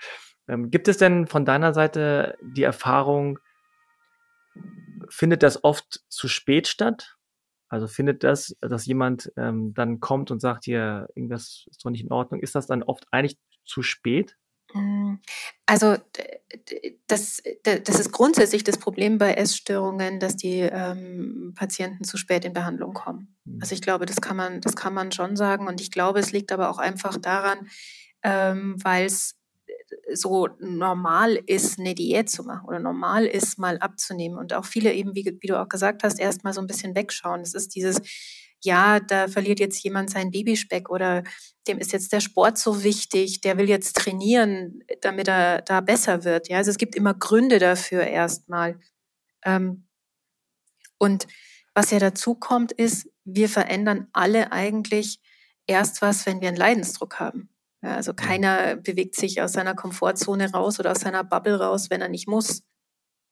Ähm, gibt es denn von deiner Seite die Erfahrung, findet das oft zu spät statt? Also findet das, dass jemand ähm, dann kommt und sagt, hier, irgendwas ist doch nicht in Ordnung, ist das dann oft eigentlich zu spät? Hm, also das, das ist grundsätzlich das Problem bei Essstörungen, dass die ähm, Patienten zu spät in Behandlung kommen. Mhm. Also ich glaube, das kann man, das kann man schon sagen. Und ich glaube, es liegt aber auch einfach daran, ähm, weil es so normal ist, eine Diät zu machen oder normal ist, mal abzunehmen. Und auch viele eben, wie, wie du auch gesagt hast, erstmal so ein bisschen wegschauen. Es ist dieses, ja, da verliert jetzt jemand seinen Babyspeck oder dem ist jetzt der Sport so wichtig, der will jetzt trainieren, damit er da besser wird. Ja, also es gibt immer Gründe dafür erstmal. Ähm, und was ja dazu kommt, ist, wir verändern alle eigentlich erst was, wenn wir einen Leidensdruck haben. Ja, also keiner bewegt sich aus seiner Komfortzone raus oder aus seiner Bubble raus, wenn er nicht muss.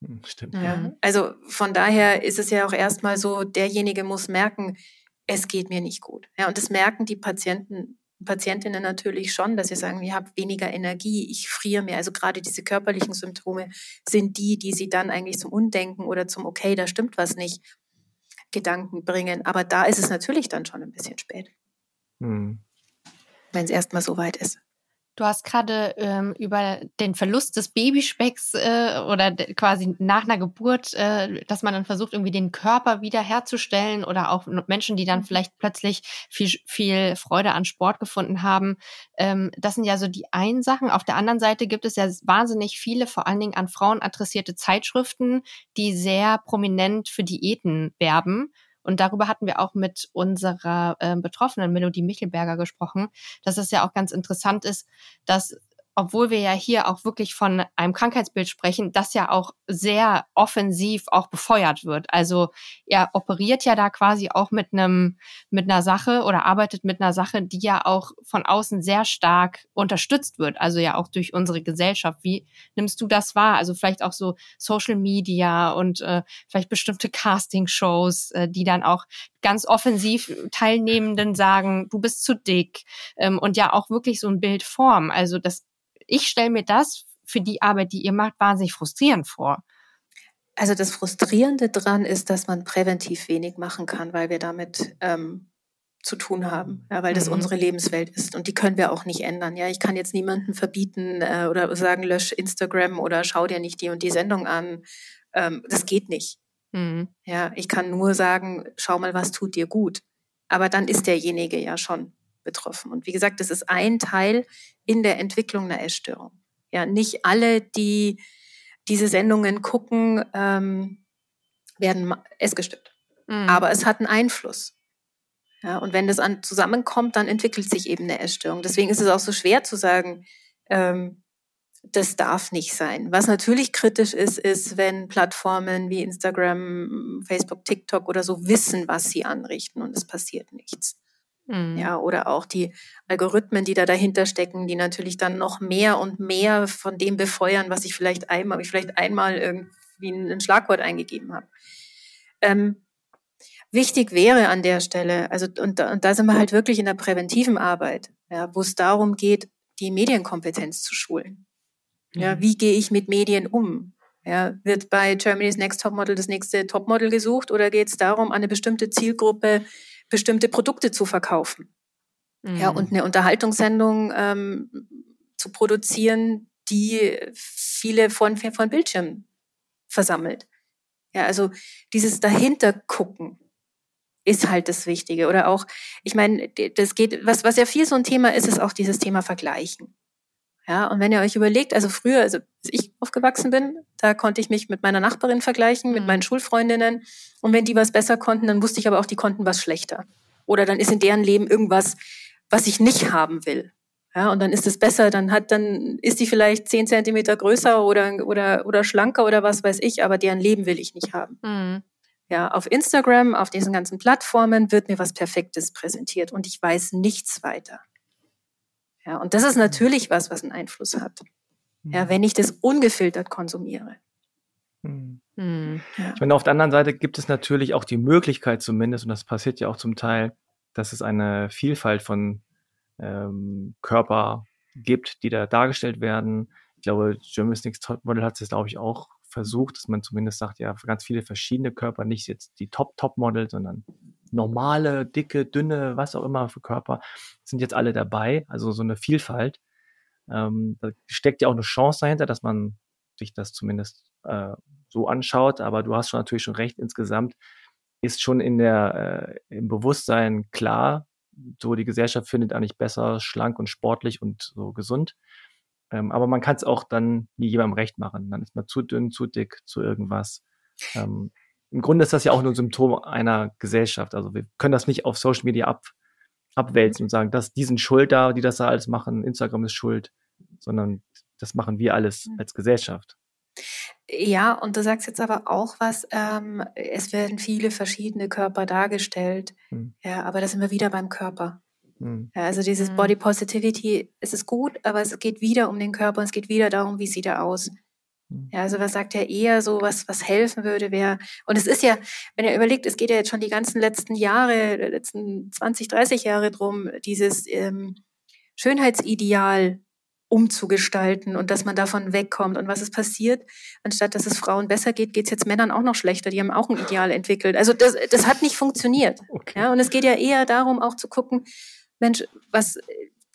Hm, stimmt. Ja, also von daher ist es ja auch erstmal so, derjenige muss merken, es geht mir nicht gut. Ja, und das merken die Patienten, Patientinnen natürlich schon, dass sie sagen, ich habe weniger Energie, ich friere mehr. Also gerade diese körperlichen Symptome sind die, die sie dann eigentlich zum Undenken oder zum Okay, da stimmt was nicht, Gedanken bringen. Aber da ist es natürlich dann schon ein bisschen spät. Hm. Wenn es erstmal so weit ist. Du hast gerade ähm, über den Verlust des Babyspecks äh, oder quasi nach einer Geburt, äh, dass man dann versucht, irgendwie den Körper wiederherzustellen oder auch Menschen, die dann mhm. vielleicht plötzlich viel, viel Freude an Sport gefunden haben. Ähm, das sind ja so die einen Sachen. Auf der anderen Seite gibt es ja wahnsinnig viele, vor allen Dingen an Frauen adressierte Zeitschriften, die sehr prominent für Diäten werben. Und darüber hatten wir auch mit unserer äh, Betroffenen Melodie Michelberger gesprochen, dass es ja auch ganz interessant ist, dass obwohl wir ja hier auch wirklich von einem Krankheitsbild sprechen, das ja auch sehr offensiv auch befeuert wird. Also er operiert ja da quasi auch mit einem mit einer Sache oder arbeitet mit einer Sache, die ja auch von außen sehr stark unterstützt wird. Also ja auch durch unsere Gesellschaft. Wie nimmst du das wahr? Also vielleicht auch so Social Media und äh, vielleicht bestimmte Casting-Shows, äh, die dann auch ganz offensiv Teilnehmenden sagen, du bist zu dick ähm, und ja auch wirklich so ein Bild formen. Also das ich stelle mir das für die Arbeit, die ihr macht, wahnsinnig frustrierend vor. Also das Frustrierende dran ist, dass man präventiv wenig machen kann, weil wir damit ähm, zu tun haben, ja, weil das mhm. unsere Lebenswelt ist und die können wir auch nicht ändern. Ja, ich kann jetzt niemanden verbieten äh, oder sagen, lösch Instagram oder schau dir nicht die und die Sendung an. Ähm, das geht nicht. Mhm. Ja, ich kann nur sagen, schau mal, was tut dir gut. Aber dann ist derjenige ja schon betroffen. Und wie gesagt, das ist ein Teil in der Entwicklung einer Essstörung. Ja, nicht alle, die diese Sendungen gucken, ähm, werden essgestört. Mhm. Aber es hat einen Einfluss. Ja, und wenn das an, zusammenkommt, dann entwickelt sich eben eine Essstörung. Deswegen ist es auch so schwer zu sagen, ähm, das darf nicht sein. Was natürlich kritisch ist, ist, wenn Plattformen wie Instagram, Facebook, TikTok oder so wissen, was sie anrichten und es passiert nichts. Mhm. Ja, oder auch die Algorithmen, die da dahinter stecken, die natürlich dann noch mehr und mehr von dem befeuern, was ich vielleicht einmal, ich vielleicht einmal irgendwie ein Schlagwort eingegeben habe. Ähm, wichtig wäre an der Stelle, also und, und da sind wir halt wirklich in der präventiven Arbeit, ja, wo es darum geht, die Medienkompetenz zu schulen. Ja, mhm. wie gehe ich mit Medien um? Ja, wird bei Germany's Next Topmodel das nächste Topmodel gesucht oder geht es darum, eine bestimmte Zielgruppe bestimmte Produkte zu verkaufen. Mhm. Ja, und eine Unterhaltungssendung ähm, zu produzieren, die viele von, von Bildschirmen versammelt. Ja, also dieses dahinter gucken ist halt das Wichtige. Oder auch, ich meine, das geht, was, was ja viel so ein Thema ist, ist auch dieses Thema Vergleichen. Ja, und wenn ihr euch überlegt, also früher, also als ich aufgewachsen bin, da konnte ich mich mit meiner Nachbarin vergleichen, mit mhm. meinen Schulfreundinnen. Und wenn die was besser konnten, dann wusste ich aber auch, die konnten was schlechter. Oder dann ist in deren Leben irgendwas, was ich nicht haben will. Ja, und dann ist es besser, dann hat, dann ist die vielleicht zehn Zentimeter größer oder, oder, oder schlanker oder was weiß ich, aber deren Leben will ich nicht haben. Mhm. Ja, auf Instagram, auf diesen ganzen Plattformen wird mir was Perfektes präsentiert und ich weiß nichts weiter. Ja, und das ist natürlich was, was einen Einfluss hat. Ja, mhm. wenn ich das ungefiltert konsumiere. Mhm. Mhm. Ja. Ich meine, auf der anderen Seite gibt es natürlich auch die Möglichkeit zumindest, und das passiert ja auch zum Teil, dass es eine Vielfalt von ähm, Körper gibt, die da dargestellt werden. Ich glaube, Germany's Next Top Model hat es, glaube ich, auch versucht, dass man zumindest sagt, ja, ganz viele verschiedene Körper, nicht jetzt die Top-Top-Model, sondern normale, dicke, dünne, was auch immer für Körper, sind jetzt alle dabei. Also so eine Vielfalt. Ähm, da steckt ja auch eine Chance dahinter, dass man sich das zumindest äh, so anschaut. Aber du hast schon natürlich schon recht, insgesamt ist schon in der, äh, im Bewusstsein klar, so die Gesellschaft findet eigentlich besser schlank und sportlich und so gesund. Ähm, aber man kann es auch dann nie jemandem recht machen. Dann ist man zu dünn, zu dick, zu irgendwas. Ähm, Im Grunde ist das ja auch nur ein Symptom einer Gesellschaft. Also wir können das nicht auf Social Media ab, abwälzen und sagen, dass die sind schuld da, die das da alles machen, Instagram ist schuld, sondern das machen wir alles als Gesellschaft. Ja, und du sagst jetzt aber auch was, ähm, es werden viele verschiedene Körper dargestellt. Hm. Ja, aber da sind wir wieder beim Körper. Hm. Ja, also dieses hm. Body Positivity, es ist gut, aber es geht wieder um den Körper und es geht wieder darum, wie sieht er aus. Hm. Ja, also was sagt er eher so, was, was helfen würde, wäre, und es ist ja, wenn ihr überlegt, es geht ja jetzt schon die ganzen letzten Jahre, letzten 20, 30 Jahre drum, dieses ähm, Schönheitsideal umzugestalten und dass man davon wegkommt. Und was ist passiert? Anstatt dass es Frauen besser geht, geht es jetzt Männern auch noch schlechter. Die haben auch ein Ideal entwickelt. Also das, das hat nicht funktioniert. Okay. Ja, und es geht ja eher darum, auch zu gucken, Mensch, was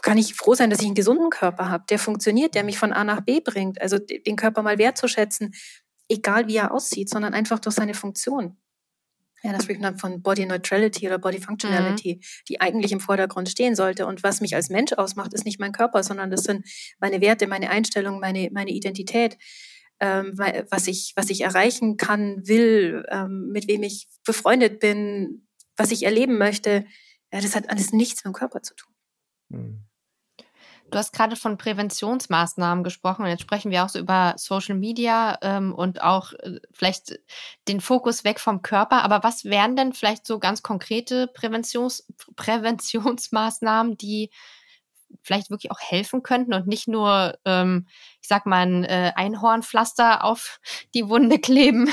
kann ich froh sein, dass ich einen gesunden Körper habe, der funktioniert, der mich von A nach B bringt. Also den Körper mal wertzuschätzen, egal wie er aussieht, sondern einfach durch seine Funktion. Ja, das spricht man von Body Neutrality oder Body Functionality, mhm. die eigentlich im Vordergrund stehen sollte. Und was mich als Mensch ausmacht, ist nicht mein Körper, sondern das sind meine Werte, meine Einstellungen, meine, meine Identität, ähm, was, ich, was ich erreichen kann, will, ähm, mit wem ich befreundet bin, was ich erleben möchte. Ja, das hat alles nichts mit dem Körper zu tun. Mhm. Du hast gerade von Präventionsmaßnahmen gesprochen und jetzt sprechen wir auch so über Social Media ähm, und auch äh, vielleicht den Fokus weg vom Körper. Aber was wären denn vielleicht so ganz konkrete Präventions Präventionsmaßnahmen, die vielleicht wirklich auch helfen könnten und nicht nur, ähm, ich sag mal, ein äh, Einhornpflaster auf die Wunde kleben?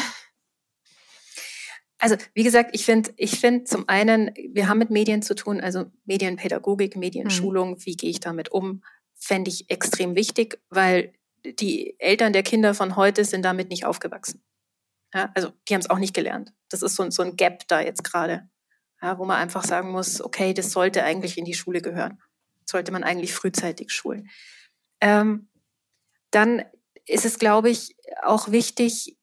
Also wie gesagt, ich finde, ich finde zum einen, wir haben mit Medien zu tun, also Medienpädagogik, Medienschulung, mhm. wie gehe ich damit um, fände ich extrem wichtig, weil die Eltern der Kinder von heute sind damit nicht aufgewachsen. Ja, also die haben es auch nicht gelernt. Das ist so, so ein Gap da jetzt gerade, ja, wo man einfach sagen muss, okay, das sollte eigentlich in die Schule gehören. sollte man eigentlich frühzeitig schulen. Ähm, dann ist es, glaube ich, auch wichtig,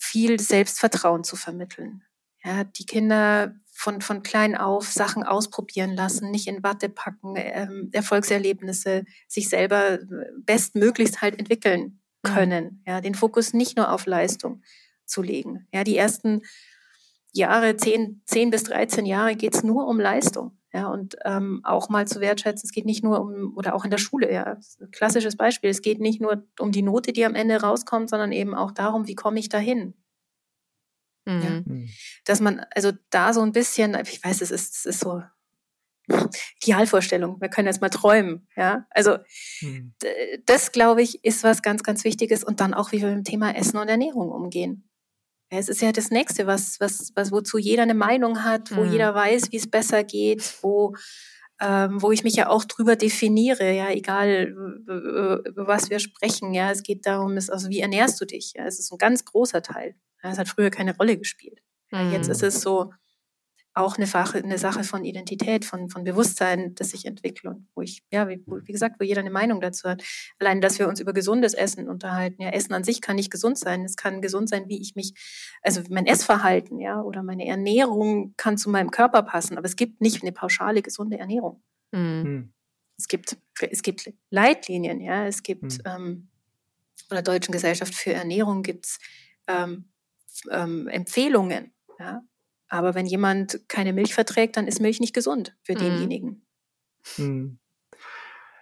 viel Selbstvertrauen zu vermitteln. Ja, die Kinder von, von klein auf Sachen ausprobieren lassen, nicht in Watte packen, ähm, Erfolgserlebnisse sich selber bestmöglichst halt entwickeln mhm. können. Ja, den Fokus nicht nur auf Leistung zu legen. Ja, die ersten Jahre, zehn, zehn bis 13 Jahre geht's nur um Leistung. Ja, und ähm, auch mal zu wertschätzen, es geht nicht nur um, oder auch in der Schule, ja, klassisches Beispiel, es geht nicht nur um die Note, die am Ende rauskommt, sondern eben auch darum, wie komme ich dahin. Mhm. Ja? Mhm. Dass man also da so ein bisschen, ich weiß, es ist, es ist so Idealvorstellung, wir können jetzt mal träumen, ja. Also mhm. das, glaube ich, ist was ganz, ganz Wichtiges und dann auch, wie wir mit dem Thema Essen und Ernährung umgehen. Ja, es ist ja das Nächste, was, was, was, wozu jeder eine Meinung hat, wo mhm. jeder weiß, wie es besser geht, wo, ähm, wo ich mich ja auch drüber definiere, ja, egal über was wir sprechen, ja, es geht darum, ist, also wie ernährst du dich? Ja, es ist ein ganz großer Teil. Ja, es hat früher keine Rolle gespielt. Mhm. Jetzt ist es so, auch eine Sache, eine Sache von Identität, von, von Bewusstsein, das sich entwickelt und wo ich, ja, wie, wie, gesagt, wo jeder eine Meinung dazu hat. Allein, dass wir uns über gesundes Essen unterhalten. Ja, Essen an sich kann nicht gesund sein. Es kann gesund sein, wie ich mich, also mein Essverhalten, ja, oder meine Ernährung kann zu meinem Körper passen. Aber es gibt nicht eine pauschale gesunde Ernährung. Mhm. Es gibt, es gibt Leitlinien, ja, es gibt, mhm. ähm, von der Deutschen Gesellschaft für Ernährung gibt es ähm, ähm, Empfehlungen, ja, Aber wenn jemand keine Milch verträgt, dann ist Milch nicht gesund für mhm. denjenigen. Mhm.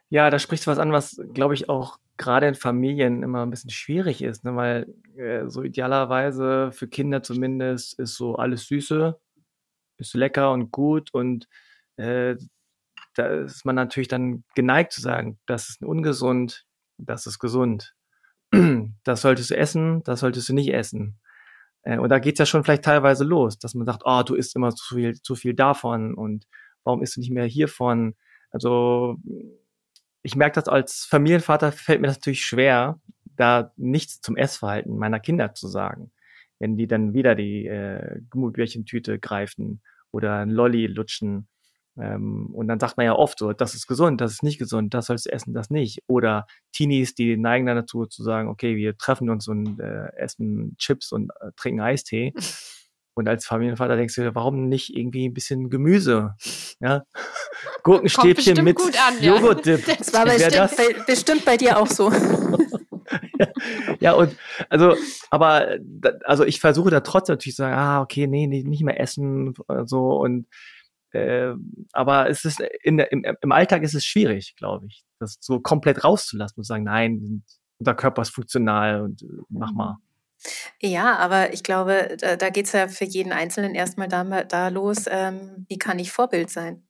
Ja, da sprichst du was an, was, glaube ich, auch gerade in Familien immer ein bisschen schwierig ist, ne? weil äh, so idealerweise für Kinder zumindest ist so alles Süße, ist lecker und gut und äh, da ist man natürlich dann geneigt zu sagen, das ist ungesund, das ist gesund. <clears throat> Das solltest du essen, das solltest du nicht essen. Äh, und da geht's ja schon vielleicht teilweise los, dass man sagt, oh, du isst immer zu viel, zu viel davon und warum isst du nicht mehr hiervon? Also ich merke das als Familienvater fällt mir das natürlich schwer, da nichts zum Essverhalten meiner Kinder zu sagen. Wenn die dann wieder die äh, Gummibärchentüte greifen oder ein Lolli lutschen. Ähm, und dann sagt man ja oft so, das ist gesund, das ist nicht gesund, das sollst du essen, das nicht. Oder Teenies, die neigen dann dazu zu sagen, okay, wir treffen uns und äh, essen Chips und äh, trinken Eistee. <laughs> Und als Familienvater denkst du, warum nicht irgendwie ein bisschen Gemüse? Ja? <laughs> Gurkenstäbchen mit an, ja. Joghurt-Dip. <laughs> Das war bestimmt, das? Bei, bestimmt bei dir auch so. ja, und also, aber also ich versuche da trotzdem natürlich zu sagen, ah, okay, nee, nee nicht mehr essen so und äh, aber es ist in der, im, im Alltag ist es schwierig, glaube ich, das so komplett rauszulassen und sagen, nein, unser Körper ist funktional und äh, mach mal. Ja, aber ich glaube, da, da geht es ja für jeden Einzelnen erstmal da, da los, ähm, wie kann ich Vorbild sein?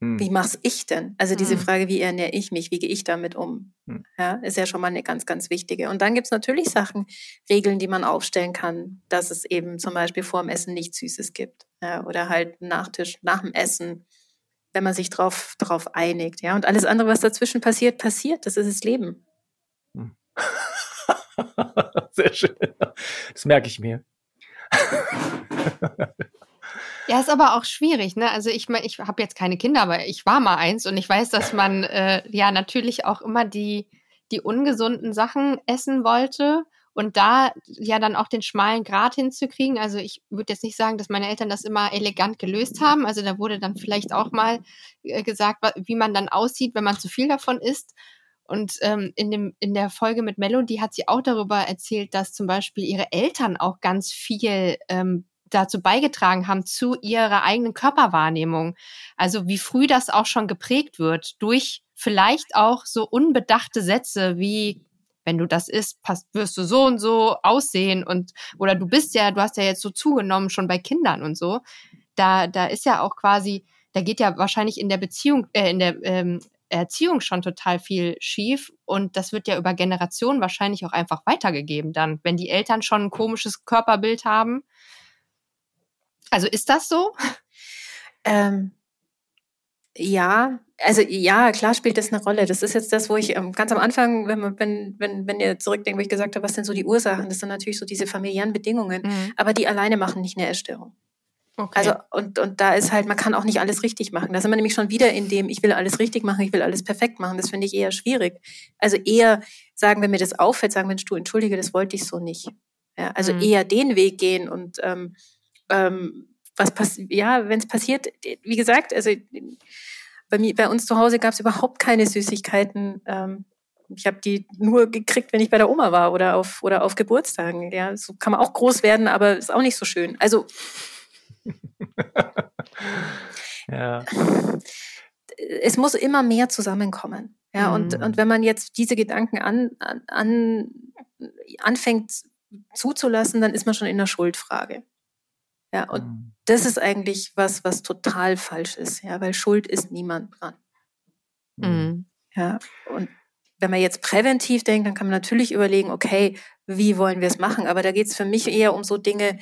Hm. Wie mach's ich denn? Also diese hm. Frage, wie ernähre ich mich, wie gehe ich damit um? Hm. Ja, ist ja schon mal eine ganz, ganz wichtige. Und dann gibt's natürlich Sachen, Regeln, die man aufstellen kann, dass es eben zum Beispiel vor dem Essen nichts Süßes gibt. Ja, oder halt Nachtisch nach dem Essen, wenn man sich drauf, drauf einigt. Ja, und alles andere, was dazwischen passiert, passiert. Das ist das Leben. Hm. <laughs> Sehr schön. Das merke ich mir. <laughs> Ja, ist aber auch schwierig, ne? Also ich meine, ich habe jetzt keine Kinder, aber ich war mal eins und ich weiß, dass man äh, ja natürlich auch immer die, die ungesunden Sachen essen wollte und da ja dann auch den schmalen Grat hinzukriegen. Also ich würde jetzt nicht sagen, dass meine Eltern das immer elegant gelöst haben. Also da wurde dann vielleicht auch mal äh, gesagt, wie man dann aussieht, wenn man zu viel davon isst. Und ähm, in, dem, in der Folge mit Melody hat sie auch darüber erzählt, dass zum Beispiel ihre Eltern auch ganz viel ähm, dazu beigetragen haben zu ihrer eigenen Körperwahrnehmung. Also wie früh das auch schon geprägt wird durch vielleicht auch so unbedachte Sätze wie wenn du das isst, passt, wirst du so und so aussehen und oder du bist ja, du hast ja jetzt so zugenommen schon bei Kindern und so. Da da ist ja auch quasi, da geht ja wahrscheinlich in der Beziehung, äh, in der ähm, Erziehung schon total viel schief und das wird ja über Generationen wahrscheinlich auch einfach weitergegeben dann, wenn die Eltern schon ein komisches Körperbild haben. Also ist das so? Ähm, ja, also ja, klar spielt das eine Rolle. Das ist jetzt das, wo ich ähm, ganz am Anfang, wenn man, wenn, wenn, wenn ihr zurückdenkt, wo ich gesagt habe, was sind so die Ursachen, das sind natürlich so diese familiären Bedingungen, mhm. aber die alleine machen nicht eine Essstörung. Okay. Also, und, und da ist halt, man kann auch nicht alles richtig machen. Da sind wir nämlich schon wieder in dem, ich will alles richtig machen, ich will alles perfekt machen. Das finde ich eher schwierig. Also eher sagen, wenn mir das auffällt, sagen, Mensch, du, entschuldige, das wollte ich so nicht. Ja, also mhm. eher den Weg gehen und ähm, ähm, was passiert, ja, wenn es passiert, wie gesagt, also bei, mir, bei uns zu Hause gab es überhaupt keine Süßigkeiten. Ähm, ich habe die nur gekriegt, wenn ich bei der Oma war oder auf, oder auf Geburtstagen. Ja, so kann man auch groß werden, aber ist auch nicht so schön. Also <laughs> ja. Es muss immer mehr zusammenkommen. Ja, mhm. und, und wenn man jetzt diese Gedanken an, an, anfängt zuzulassen, dann ist man schon in der Schuldfrage. Ja, und mhm. das ist eigentlich was, was total falsch ist, ja, weil Schuld ist niemand dran. Mhm. Ja, und wenn man jetzt präventiv denkt, dann kann man natürlich überlegen, okay, wie wollen wir es machen? Aber da geht es für mich eher um so Dinge,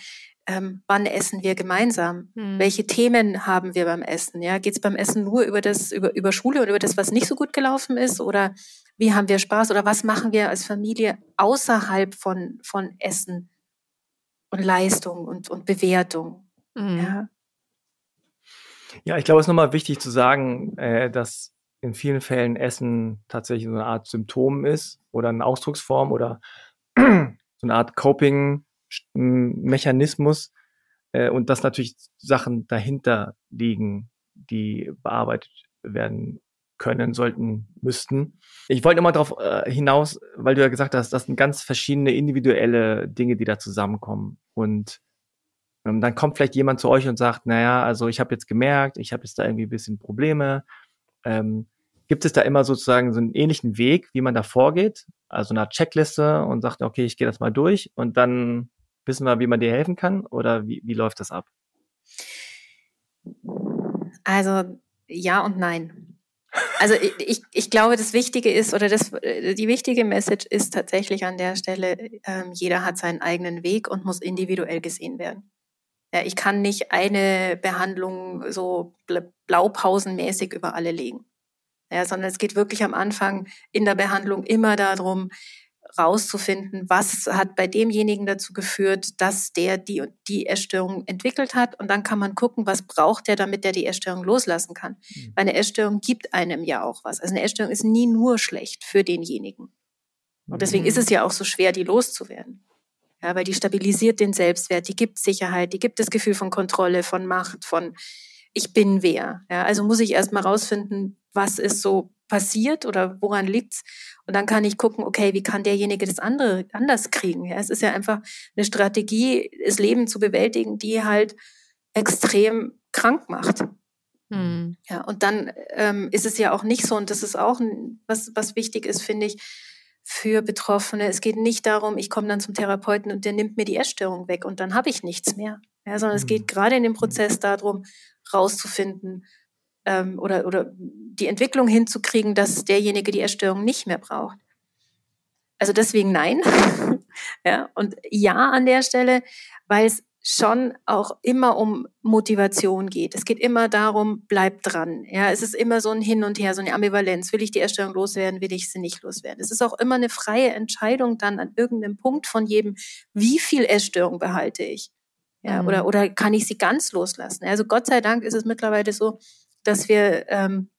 ähm, wann essen wir gemeinsam? Mhm. Welche Themen haben wir beim Essen? Ja, geht es beim Essen nur über das, über, über Schule und über das, was nicht so gut gelaufen ist? Oder wie haben wir Spaß? Oder was machen wir als Familie außerhalb von, von Essen und Leistung und, und Bewertung? Mhm. Ja. ja, ich glaube, es ist nochmal wichtig zu sagen, äh, dass in vielen Fällen Essen tatsächlich so eine Art Symptom ist oder eine Ausdrucksform oder <clears throat> so eine Art Coping Mechanismus äh, und dass natürlich Sachen dahinter liegen, die bearbeitet werden können, sollten, müssten. Ich wollte nochmal darauf äh, hinaus, weil du ja gesagt hast, das sind ganz verschiedene individuelle Dinge, die da zusammenkommen. Und ähm, dann kommt vielleicht jemand zu euch und sagt, naja, also ich habe jetzt gemerkt, ich habe jetzt da irgendwie ein bisschen Probleme. Ähm, gibt es da immer sozusagen so einen ähnlichen Weg, wie man da vorgeht? Also eine Checkliste und sagt, okay, ich gehe das mal durch und dann wissen wir, wie man dir helfen kann? Oder wie, wie läuft das ab? Also ja und nein. Also ich, ich glaube, das Wichtige ist, oder das, die wichtige Message ist tatsächlich an der Stelle, ähm, jeder hat seinen eigenen Weg und muss individuell gesehen werden. Ja, ich kann nicht eine Behandlung so blaupausenmäßig über alle legen. Ja, sondern es geht wirklich am Anfang in der Behandlung immer darum, rauszufinden, was hat bei demjenigen dazu geführt, dass der die und die Essstörung entwickelt hat. Und dann kann man gucken, was braucht der, damit der die Essstörung loslassen kann. Mhm. Weil eine Essstörung gibt einem ja auch was. Also eine Essstörung ist nie nur schlecht für denjenigen. Und deswegen mhm. ist es ja auch so schwer, die loszuwerden. Ja, weil die stabilisiert den Selbstwert, die gibt Sicherheit, die gibt das Gefühl von Kontrolle, von Macht, von ich bin wer. Ja, also muss ich erst mal rausfinden, was ist so passiert oder woran liegt's? Und dann kann ich gucken, okay, wie kann derjenige das andere anders kriegen? Ja, es ist ja einfach eine Strategie, das Leben zu bewältigen, die halt extrem krank macht. Hm. Ja, und dann ähm, ist es ja auch nicht so, und das ist auch ein, was, was wichtig ist, finde ich, für Betroffene. Es geht nicht darum, ich komme dann zum Therapeuten und der nimmt mir die Essstörung weg und dann habe ich nichts mehr. Ja, sondern es geht hm. gerade in dem Prozess darum, rauszufinden, ähm, oder, oder die Entwicklung hinzukriegen, dass derjenige die Erstörung nicht mehr braucht. Also deswegen nein. <laughs> ja, und ja an der Stelle, weil es schon auch immer um Motivation geht. Es geht immer darum, bleib dran. Ja, es ist immer so ein Hin und Her, so eine Ambivalenz. Will ich die Erstörung loswerden, will ich sie nicht loswerden? Es ist auch immer eine freie Entscheidung dann an irgendeinem Punkt von jedem, wie viel Essstörung behalte ich? Ja, mhm. oder, oder kann ich sie ganz loslassen? Also Gott sei Dank ist es mittlerweile so, dass wir, ähm,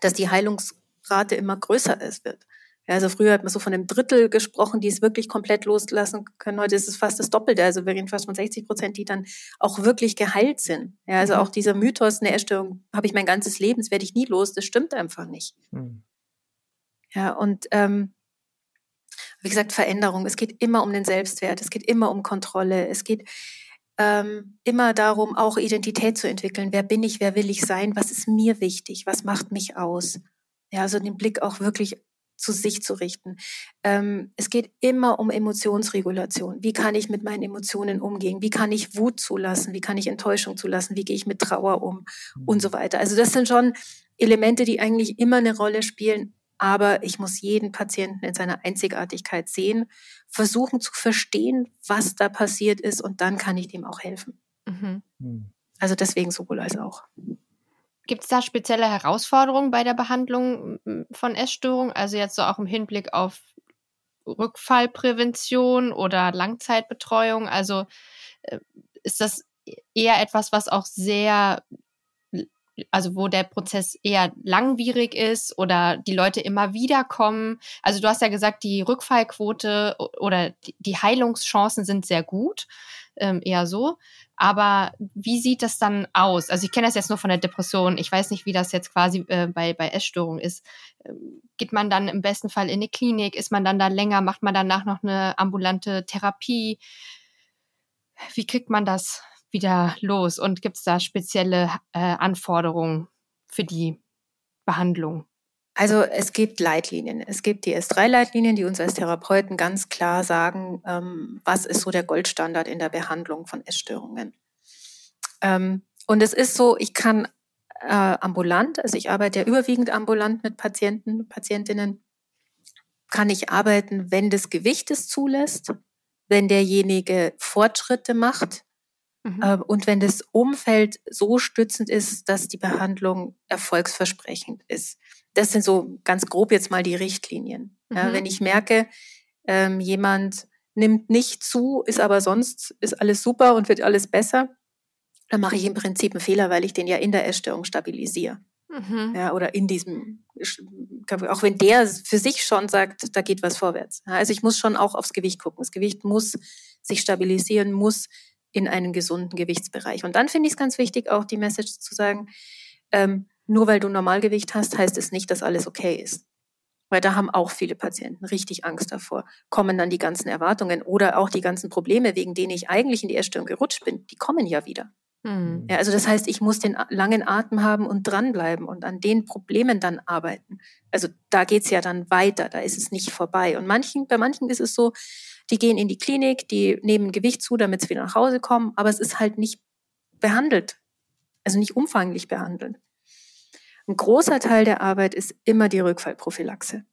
dass die Heilungsrate immer größer ist wird. Ja, also früher hat man so von einem Drittel gesprochen, die es wirklich komplett loslassen können. Heute ist es fast das Doppelte. Also wir reden fast von 60 Prozent, die dann auch wirklich geheilt sind. Ja, also mhm. auch dieser Mythos, eine Erstörung habe ich mein ganzes Leben, das werde ich nie los, das stimmt einfach nicht. Mhm. Ja, und ähm, wie gesagt, Veränderung. Es geht immer um den Selbstwert, es geht immer um Kontrolle, es geht ähm, immer darum, auch Identität zu entwickeln. Wer bin ich, wer will ich sein, was ist mir wichtig, was macht mich aus? Ja, also den Blick auch wirklich zu sich zu richten. Ähm, es geht immer um Emotionsregulation. Wie kann ich mit meinen Emotionen umgehen? Wie kann ich Wut zulassen? Wie kann ich Enttäuschung zulassen? Wie gehe ich mit Trauer um? Und so weiter. Also das sind schon Elemente, die eigentlich immer eine Rolle spielen, aber ich muss jeden Patienten in seiner Einzigartigkeit sehen, versuchen zu verstehen, was da passiert ist und dann kann ich dem auch helfen. Mhm. Hm. Also deswegen sowohl als auch. Gibt es da spezielle Herausforderungen bei der Behandlung von Essstörungen? Also jetzt so auch im Hinblick auf Rückfallprävention oder Langzeitbetreuung? Also äh, ist das eher etwas, was auch sehr also wo der Prozess eher langwierig ist oder die Leute immer wieder kommen. Also du hast ja gesagt, die Rückfallquote oder die Heilungschancen sind sehr gut, ähm, eher so. Aber wie sieht das dann aus? Also ich kenne das jetzt nur von der Depression. Ich weiß nicht, wie das jetzt quasi äh, bei, bei Essstörungen ist. Ähm, geht man dann im besten Fall in eine Klinik? Ist man dann da länger? Macht man danach noch eine ambulante Therapie? Wie kriegt man das wieder los? Und gibt es da spezielle äh, Anforderungen für die Behandlung? Also es gibt Leitlinien. Es gibt die S3-Leitlinien, die uns als Therapeuten ganz klar sagen, ähm, was ist so der Goldstandard in der Behandlung von Essstörungen. Ähm, und es ist so, ich kann äh, ambulant, also ich arbeite ja überwiegend ambulant mit Patienten, Patientinnen, kann ich arbeiten, wenn das Gewicht es zulässt, wenn derjenige Fortschritte macht, Mhm. Ähm, und wenn das Umfeld so stützend ist, dass die Behandlung erfolgsversprechend ist. Das sind so ganz grob jetzt mal die Richtlinien. Mhm. Ja, wenn ich merke, ähm, jemand nimmt nicht zu, ist aber sonst ist alles super und wird alles besser, dann mache ich im Prinzip einen Fehler, weil ich den ja in der Essstörung stabilisiere. Mhm. Ja, oder in diesem, auch wenn der für sich schon sagt, da geht was vorwärts. Also ich muss schon auch aufs Gewicht gucken. Das Gewicht muss sich stabilisieren, muss in einen gesunden Gewichtsbereich. Und dann finde ich es ganz wichtig, auch die Message zu sagen, ähm, nur weil du Normalgewicht hast, heißt es nicht, dass alles okay ist. Weil da haben auch viele Patienten richtig Angst davor. Kommen dann die ganzen Erwartungen oder auch die ganzen Probleme, wegen denen ich eigentlich in die Essstörung gerutscht bin, die kommen ja wieder. Mhm. Ja, also das heißt, ich muss den langen Atem haben und dranbleiben und an den Problemen dann arbeiten. Also da geht's ja dann weiter, da ist es nicht vorbei. Und manchen, bei manchen ist es so, die gehen in die Klinik, die nehmen Gewicht zu, damit sie wieder nach Hause kommen, aber es ist halt nicht behandelt, also nicht umfanglich behandelt. Ein großer Teil der Arbeit ist immer die Rückfallprophylaxe.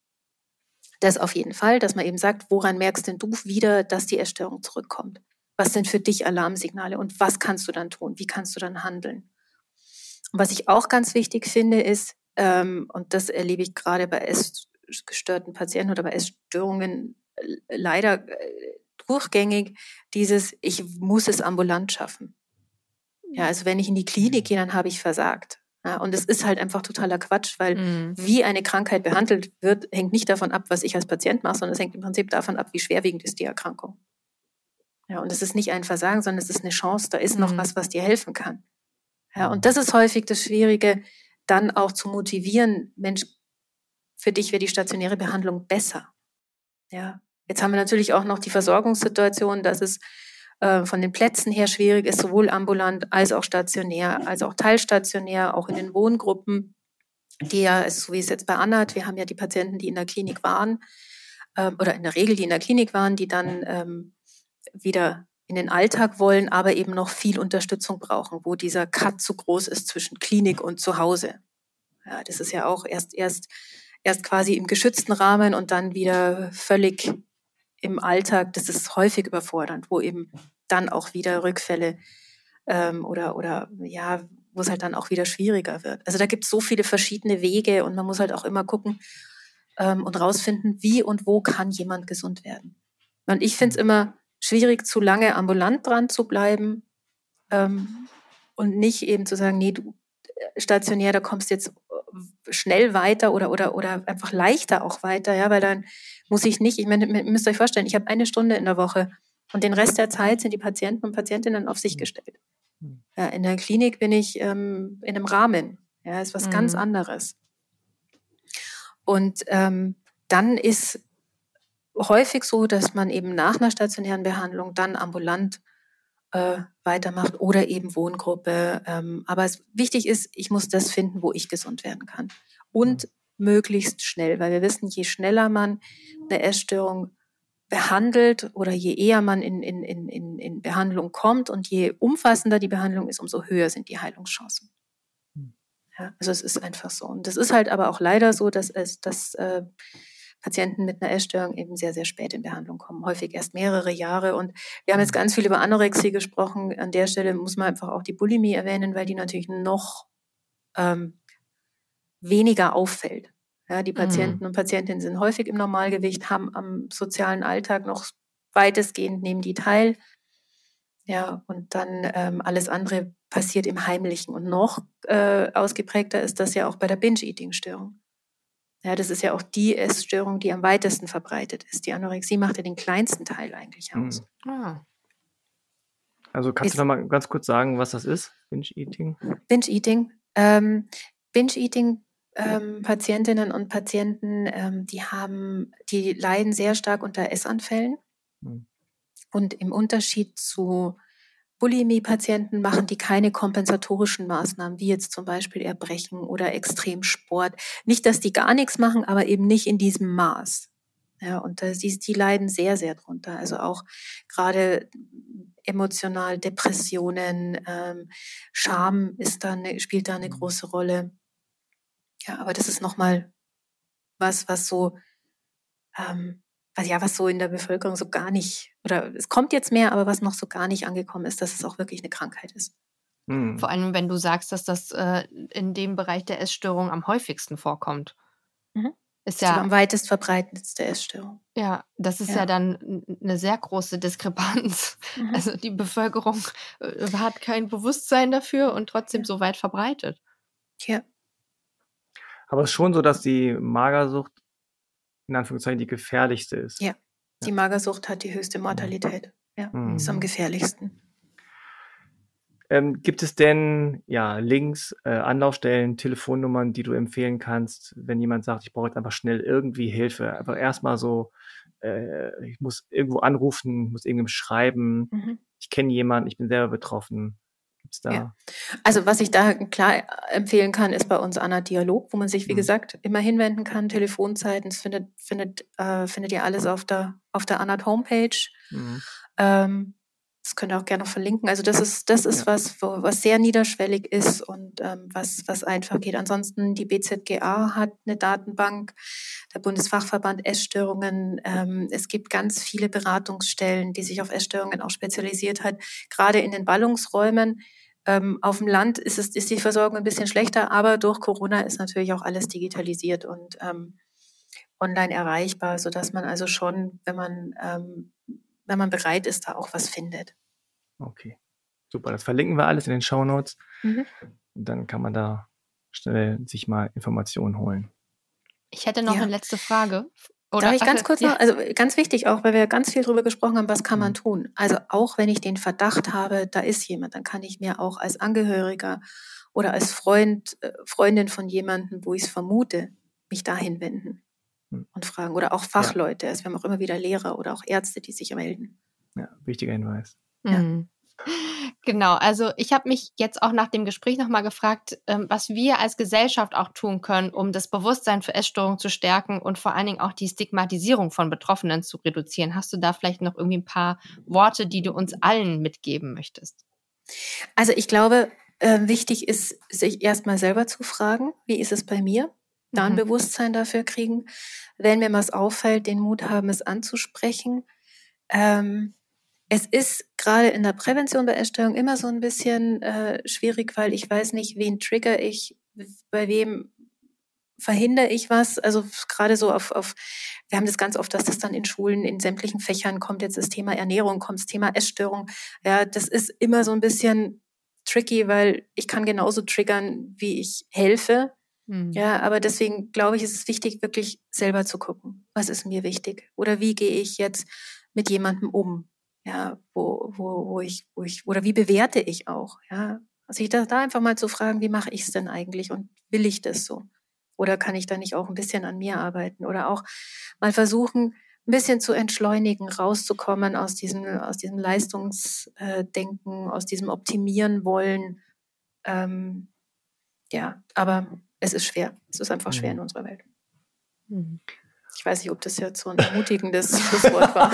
Das auf jeden Fall, dass man eben sagt, woran merkst denn du wieder, dass die Essstörung zurückkommt? Was sind für dich Alarmsignale und was kannst du dann tun? Wie kannst du dann handeln? Und was ich auch ganz wichtig finde, ist, ähm, und das erlebe ich gerade bei essgestörten Patienten oder bei Essstörungen leider äh, durchgängig, dieses, ich muss es ambulant schaffen. Ja, also wenn ich in die Klinik gehe, dann habe ich versagt. Ja, und es ist halt einfach totaler Quatsch, weil mhm. wie eine Krankheit behandelt wird, hängt nicht davon ab, was ich als Patient mache, sondern es hängt im Prinzip davon ab, wie schwerwiegend ist die Erkrankung. Ja, und es ist nicht ein Versagen, sondern es ist eine Chance, da ist mhm. noch was, was dir helfen kann. Ja, und das ist häufig das Schwierige, dann auch zu motivieren, Mensch, für dich wäre die stationäre Behandlung besser. Ja, jetzt haben wir natürlich auch noch die Versorgungssituation, dass es äh, von den Plätzen her schwierig ist, sowohl ambulant als auch stationär, als auch teilstationär, auch in den Wohngruppen, die ja, so wie es jetzt bei Anna hat, wir haben ja die Patienten, die in der Klinik waren, äh, oder in der Regel, die in der Klinik waren, die dann ähm, wieder in den Alltag wollen, aber eben noch viel Unterstützung brauchen, wo dieser Cut zu groß ist zwischen Klinik und Zuhause. Ja, das ist ja auch erst, erst, erst quasi im geschützten Rahmen und dann wieder völlig im Alltag. Das ist häufig überfordernd, wo eben dann auch wieder Rückfälle ähm, oder, oder ja, wo es halt dann auch wieder schwieriger wird. Also da gibt es so viele verschiedene Wege und man muss halt auch immer gucken ähm, und rausfinden, wie und wo kann jemand gesund werden. Und ich finde es immer schwierig, zu lange ambulant dran zu bleiben ähm, und nicht eben zu sagen, nee, du äh, stationär, da kommst jetzt schnell weiter oder oder oder einfach leichter auch weiter, ja, weil dann muss ich nicht, ich meine, ihr müsst euch vorstellen, ich habe eine Stunde in der Woche und den Rest der Zeit sind die Patienten und Patientinnen auf sich hm. gestellt. Hm. Ja, in der Klinik bin ich ähm, in einem Rahmen, ja, ist was mhm. ganz anderes. Und ähm, dann ist häufig so, dass man eben nach einer stationären Behandlung dann ambulant äh, weitermacht oder eben Wohngruppe. Ähm, aber es, wichtig ist, ich muss das finden, wo ich gesund werden kann. Und mhm. möglichst schnell, weil wir wissen, je schneller man eine Essstörung behandelt oder je eher man in, in, in, in Behandlung kommt und je umfassender die Behandlung ist, umso höher sind die Heilungschancen. Mhm. Ja, also es ist einfach so. Und das ist halt aber auch leider so, dass es, dass äh, Patienten mit einer Essstörung eben sehr, sehr spät in Behandlung kommen, häufig erst mehrere Jahre. Und wir haben jetzt ganz viel über Anorexie gesprochen. An der Stelle muss man einfach auch die Bulimie erwähnen, weil die natürlich noch ähm, weniger auffällt. Ja, die Patienten mhm. und Patientinnen sind häufig im Normalgewicht, haben am sozialen Alltag noch weitestgehend nehmen die teil. Ja, und dann ähm, alles andere passiert im Heimlichen. Und noch äh, ausgeprägter ist das ja auch bei der Binge-Eating-Störung. Ja, das ist ja auch die Essstörung, die am weitesten verbreitet ist. Die Anorexie macht ja den kleinsten Teil eigentlich hm. aus. Mhm. Ah. Also kannst ist, du noch mal ganz kurz sagen, was das ist, Binge-Eating? Binge-Eating. Ähm, Binge-Eating ähm, Patientinnen und Patienten, ähm, die haben, die leiden sehr stark unter Essanfällen. Mhm. Und im Unterschied zu Bulimie-Patienten machen die keine kompensatorischen Maßnahmen, wie jetzt zum Beispiel Erbrechen oder Extremsport. Nicht, dass die gar nichts machen, aber eben nicht in diesem Maß. Ja, und die, die leiden sehr, sehr drunter. Also auch gerade emotional Depressionen, ähm, Scham ist da eine, spielt da eine große Rolle. Ja, aber das ist nochmal was, was so ähm, was ja, was so in der Bevölkerung so gar nicht, oder es kommt jetzt mehr, aber was noch so gar nicht angekommen ist, dass es auch wirklich eine Krankheit ist. Hm. Vor allem, wenn du sagst, dass das äh, in dem Bereich der Essstörung am häufigsten vorkommt. Mhm. Ist ja am weitest verbreitetste Essstörung. Ja, das ist ja, ja dann eine sehr große Diskrepanz. Mhm. Also die Bevölkerung äh, hat kein Bewusstsein dafür und trotzdem ja. so weit verbreitet. Ja. Aber es ist schon so, dass die Magersucht in Anführungszeichen die gefährlichste ist. Ja, die Magersucht hat die höchste Mortalität. Ja, mhm. ist am gefährlichsten. Ähm, gibt es denn ja Links, äh, Anlaufstellen, Telefonnummern, die du empfehlen kannst, wenn jemand sagt, ich brauche jetzt einfach schnell irgendwie Hilfe? Einfach erstmal so, äh, ich muss irgendwo anrufen, muss irgendwem schreiben, mhm. ich kenne jemanden, ich bin selber betroffen. Gibt's da? Ja. Also was ich da klar empfehlen kann, ist bei uns Anna Dialog, wo man sich, wie mhm. gesagt, immer hinwenden kann, Telefonzeiten, das findet, findet, äh, findet ihr alles auf der, auf der Anna Homepage. Mhm. Ähm, das könnt ihr auch gerne noch verlinken. Also das ist, das ist ja. was, wo, was sehr niederschwellig ist und ähm, was, was einfach geht. Ansonsten die BZGA hat eine Datenbank, der Bundesfachverband Essstörungen. Ähm, es gibt ganz viele Beratungsstellen, die sich auf Essstörungen auch spezialisiert hat. Gerade in den Ballungsräumen. Ähm, auf dem Land ist es, ist die Versorgung ein bisschen schlechter, aber durch Corona ist natürlich auch alles digitalisiert und ähm, online erreichbar, so dass man also schon, wenn man ähm, wenn man bereit ist, da auch was findet. Okay, super. Das verlinken wir alles in den Show Notes. Mhm. Und dann kann man da schnell sich mal Informationen holen. Ich hätte noch ja. eine letzte Frage. Oder Darf ich ganz kurz ja. noch, also ganz wichtig auch, weil wir ganz viel darüber gesprochen haben, was kann man tun? Also auch wenn ich den Verdacht habe, da ist jemand, dann kann ich mir auch als Angehöriger oder als Freund, äh, Freundin von jemandem, wo ich es vermute, mich dahin wenden. Hm. und fragen. Oder auch Fachleute. Ja. Also wir haben auch immer wieder Lehrer oder auch Ärzte, die sich melden. Ja, wichtiger Hinweis. Mhm. Genau, also ich habe mich jetzt auch nach dem Gespräch nochmal gefragt, ähm, was wir als Gesellschaft auch tun können, um das Bewusstsein für Essstörungen zu stärken und vor allen Dingen auch die Stigmatisierung von Betroffenen zu reduzieren. Hast du da vielleicht noch irgendwie ein paar Worte, die du uns allen mitgeben möchtest? Also ich glaube, äh, wichtig ist, sich erstmal selber zu fragen, wie ist es bei mir? da ein mhm. Bewusstsein dafür kriegen, wenn mir was auffällt, den Mut haben, es anzusprechen. Ähm, es ist gerade in der Prävention bei Essstörungen immer so ein bisschen äh, schwierig, weil ich weiß nicht, wen trigger ich, bei wem verhindere ich was. Also gerade so auf, auf, wir haben das ganz oft, dass das dann in Schulen, in sämtlichen Fächern kommt jetzt das Thema Ernährung, kommt das Thema Essstörung. Ja, das ist immer so ein bisschen tricky, weil ich kann genauso triggern, wie ich helfe. Mhm. Ja, aber deswegen glaube ich, ist es wichtig, wirklich selber zu gucken, was ist mir wichtig oder wie gehe ich jetzt mit jemandem um, ja, wo, wo, wo ich, wo ich, oder wie bewerte ich auch, ja. Also ich da, da einfach mal zu fragen, wie mache ich es denn eigentlich und will ich das so? Oder kann ich da nicht auch ein bisschen an mir arbeiten? Oder auch mal versuchen, ein bisschen zu entschleunigen, rauszukommen aus diesem, aus diesem Leistungsdenken, aus diesem Optimieren wollen. Ähm, ja, aber es ist schwer. Es ist einfach schwer in mhm. unserer Welt. Mhm. Ich weiß nicht, ob das jetzt so ein ermutigendes <laughs> Schlusswort war.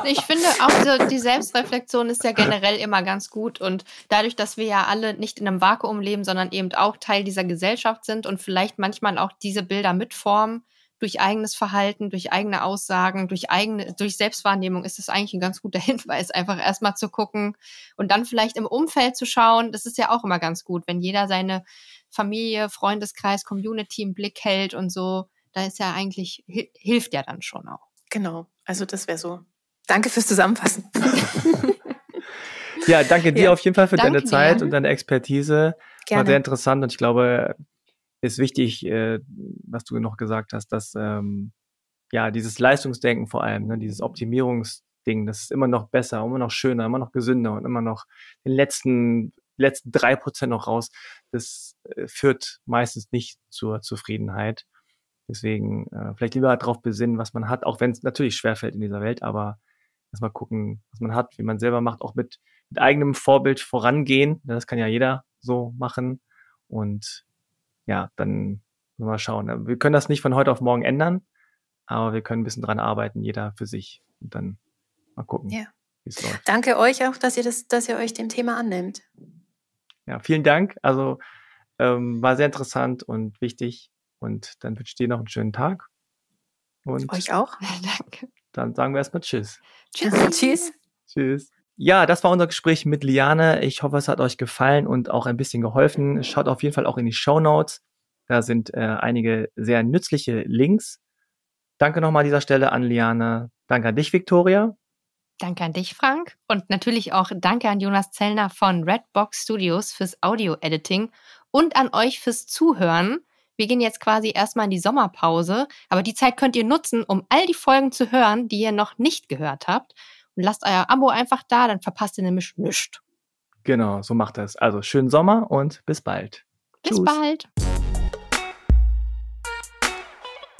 <laughs> Ich finde auch so, die Selbstreflexion ist ja generell immer ganz gut. Und dadurch, dass wir ja alle nicht in einem Vakuum leben, sondern eben auch Teil dieser Gesellschaft sind und vielleicht manchmal auch diese Bilder mitformen, durch eigenes Verhalten, durch eigene Aussagen, durch eigene, durch Selbstwahrnehmung ist das eigentlich ein ganz guter <laughs> Hinweis, einfach erstmal zu gucken und dann vielleicht im Umfeld zu schauen. Das ist ja auch immer ganz gut, wenn jeder seine Familie, Freundeskreis, Community im Blick hält und so, da ist ja eigentlich, hilft ja dann schon auch. Genau, also das wäre so. Danke fürs Zusammenfassen. ja, danke dir ja. auf jeden Fall für danke deine Zeit dir. und deine Expertise. Gerne. War sehr interessant und ich glaube, ist wichtig, äh, was du noch gesagt hast, dass ähm, ja dieses Leistungsdenken vor allem, ne, dieses Optimierungsding, das ist immer noch besser, immer noch schöner, immer noch gesünder und immer noch den letzten letzten drei Prozent noch raus. Das äh, führt meistens nicht zur Zufriedenheit. Deswegen äh, vielleicht lieber darauf besinnen, was man hat, auch wenn es natürlich schwerfällt in dieser Welt, aber erstmal gucken, was man hat, wie man selber macht, auch mit, mit eigenem Vorbild vorangehen. Das kann ja jeder so machen. Und ja, dann mal schauen. Wir können das nicht von heute auf morgen ändern, aber wir können ein bisschen dran arbeiten, jeder für sich. Und dann mal gucken, ja. wie es läuft. Danke euch auch, dass ihr das, dass ihr euch dem Thema annimmt. Ja, vielen Dank. Also ähm, war sehr interessant und wichtig. Und dann wünsche ich dir noch einen schönen Tag. Und euch auch. <laughs> Danke. Dann sagen wir erstmal Tschüss. Tschüss. <laughs> Tschüss. Tschüss. Ja, das war unser Gespräch mit Liane. Ich hoffe, es hat euch gefallen und auch ein bisschen geholfen. Schaut auf jeden Fall auch in die Show Notes. Da sind äh, einige sehr nützliche Links. Danke nochmal an dieser Stelle an Liane. Danke an dich, Victoria. Danke an dich, Frank. Und natürlich auch danke an Jonas Zellner von Redbox Studios fürs Audio-Editing und an euch fürs Zuhören. Wir gehen jetzt quasi erstmal in die Sommerpause, aber die Zeit könnt ihr nutzen, um all die Folgen zu hören, die ihr noch nicht gehört habt. Und lasst euer Abo einfach da, dann verpasst ihr nämlich nichts. Genau, so macht das. Also schönen Sommer und bis bald. Bis Tschüss. bald.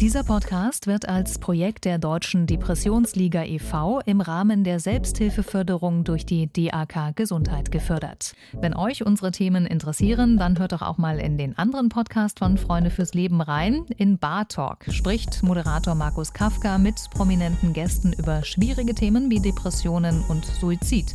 Dieser Podcast wird als Projekt der Deutschen Depressionsliga e.V. im Rahmen der Selbsthilfeförderung durch die DAK Gesundheit gefördert. Wenn euch unsere Themen interessieren, dann hört doch auch mal in den anderen Podcast von Freunde fürs Leben rein. In Bar Talk spricht Moderator Markus Kafka mit prominenten Gästen über schwierige Themen wie Depressionen und Suizid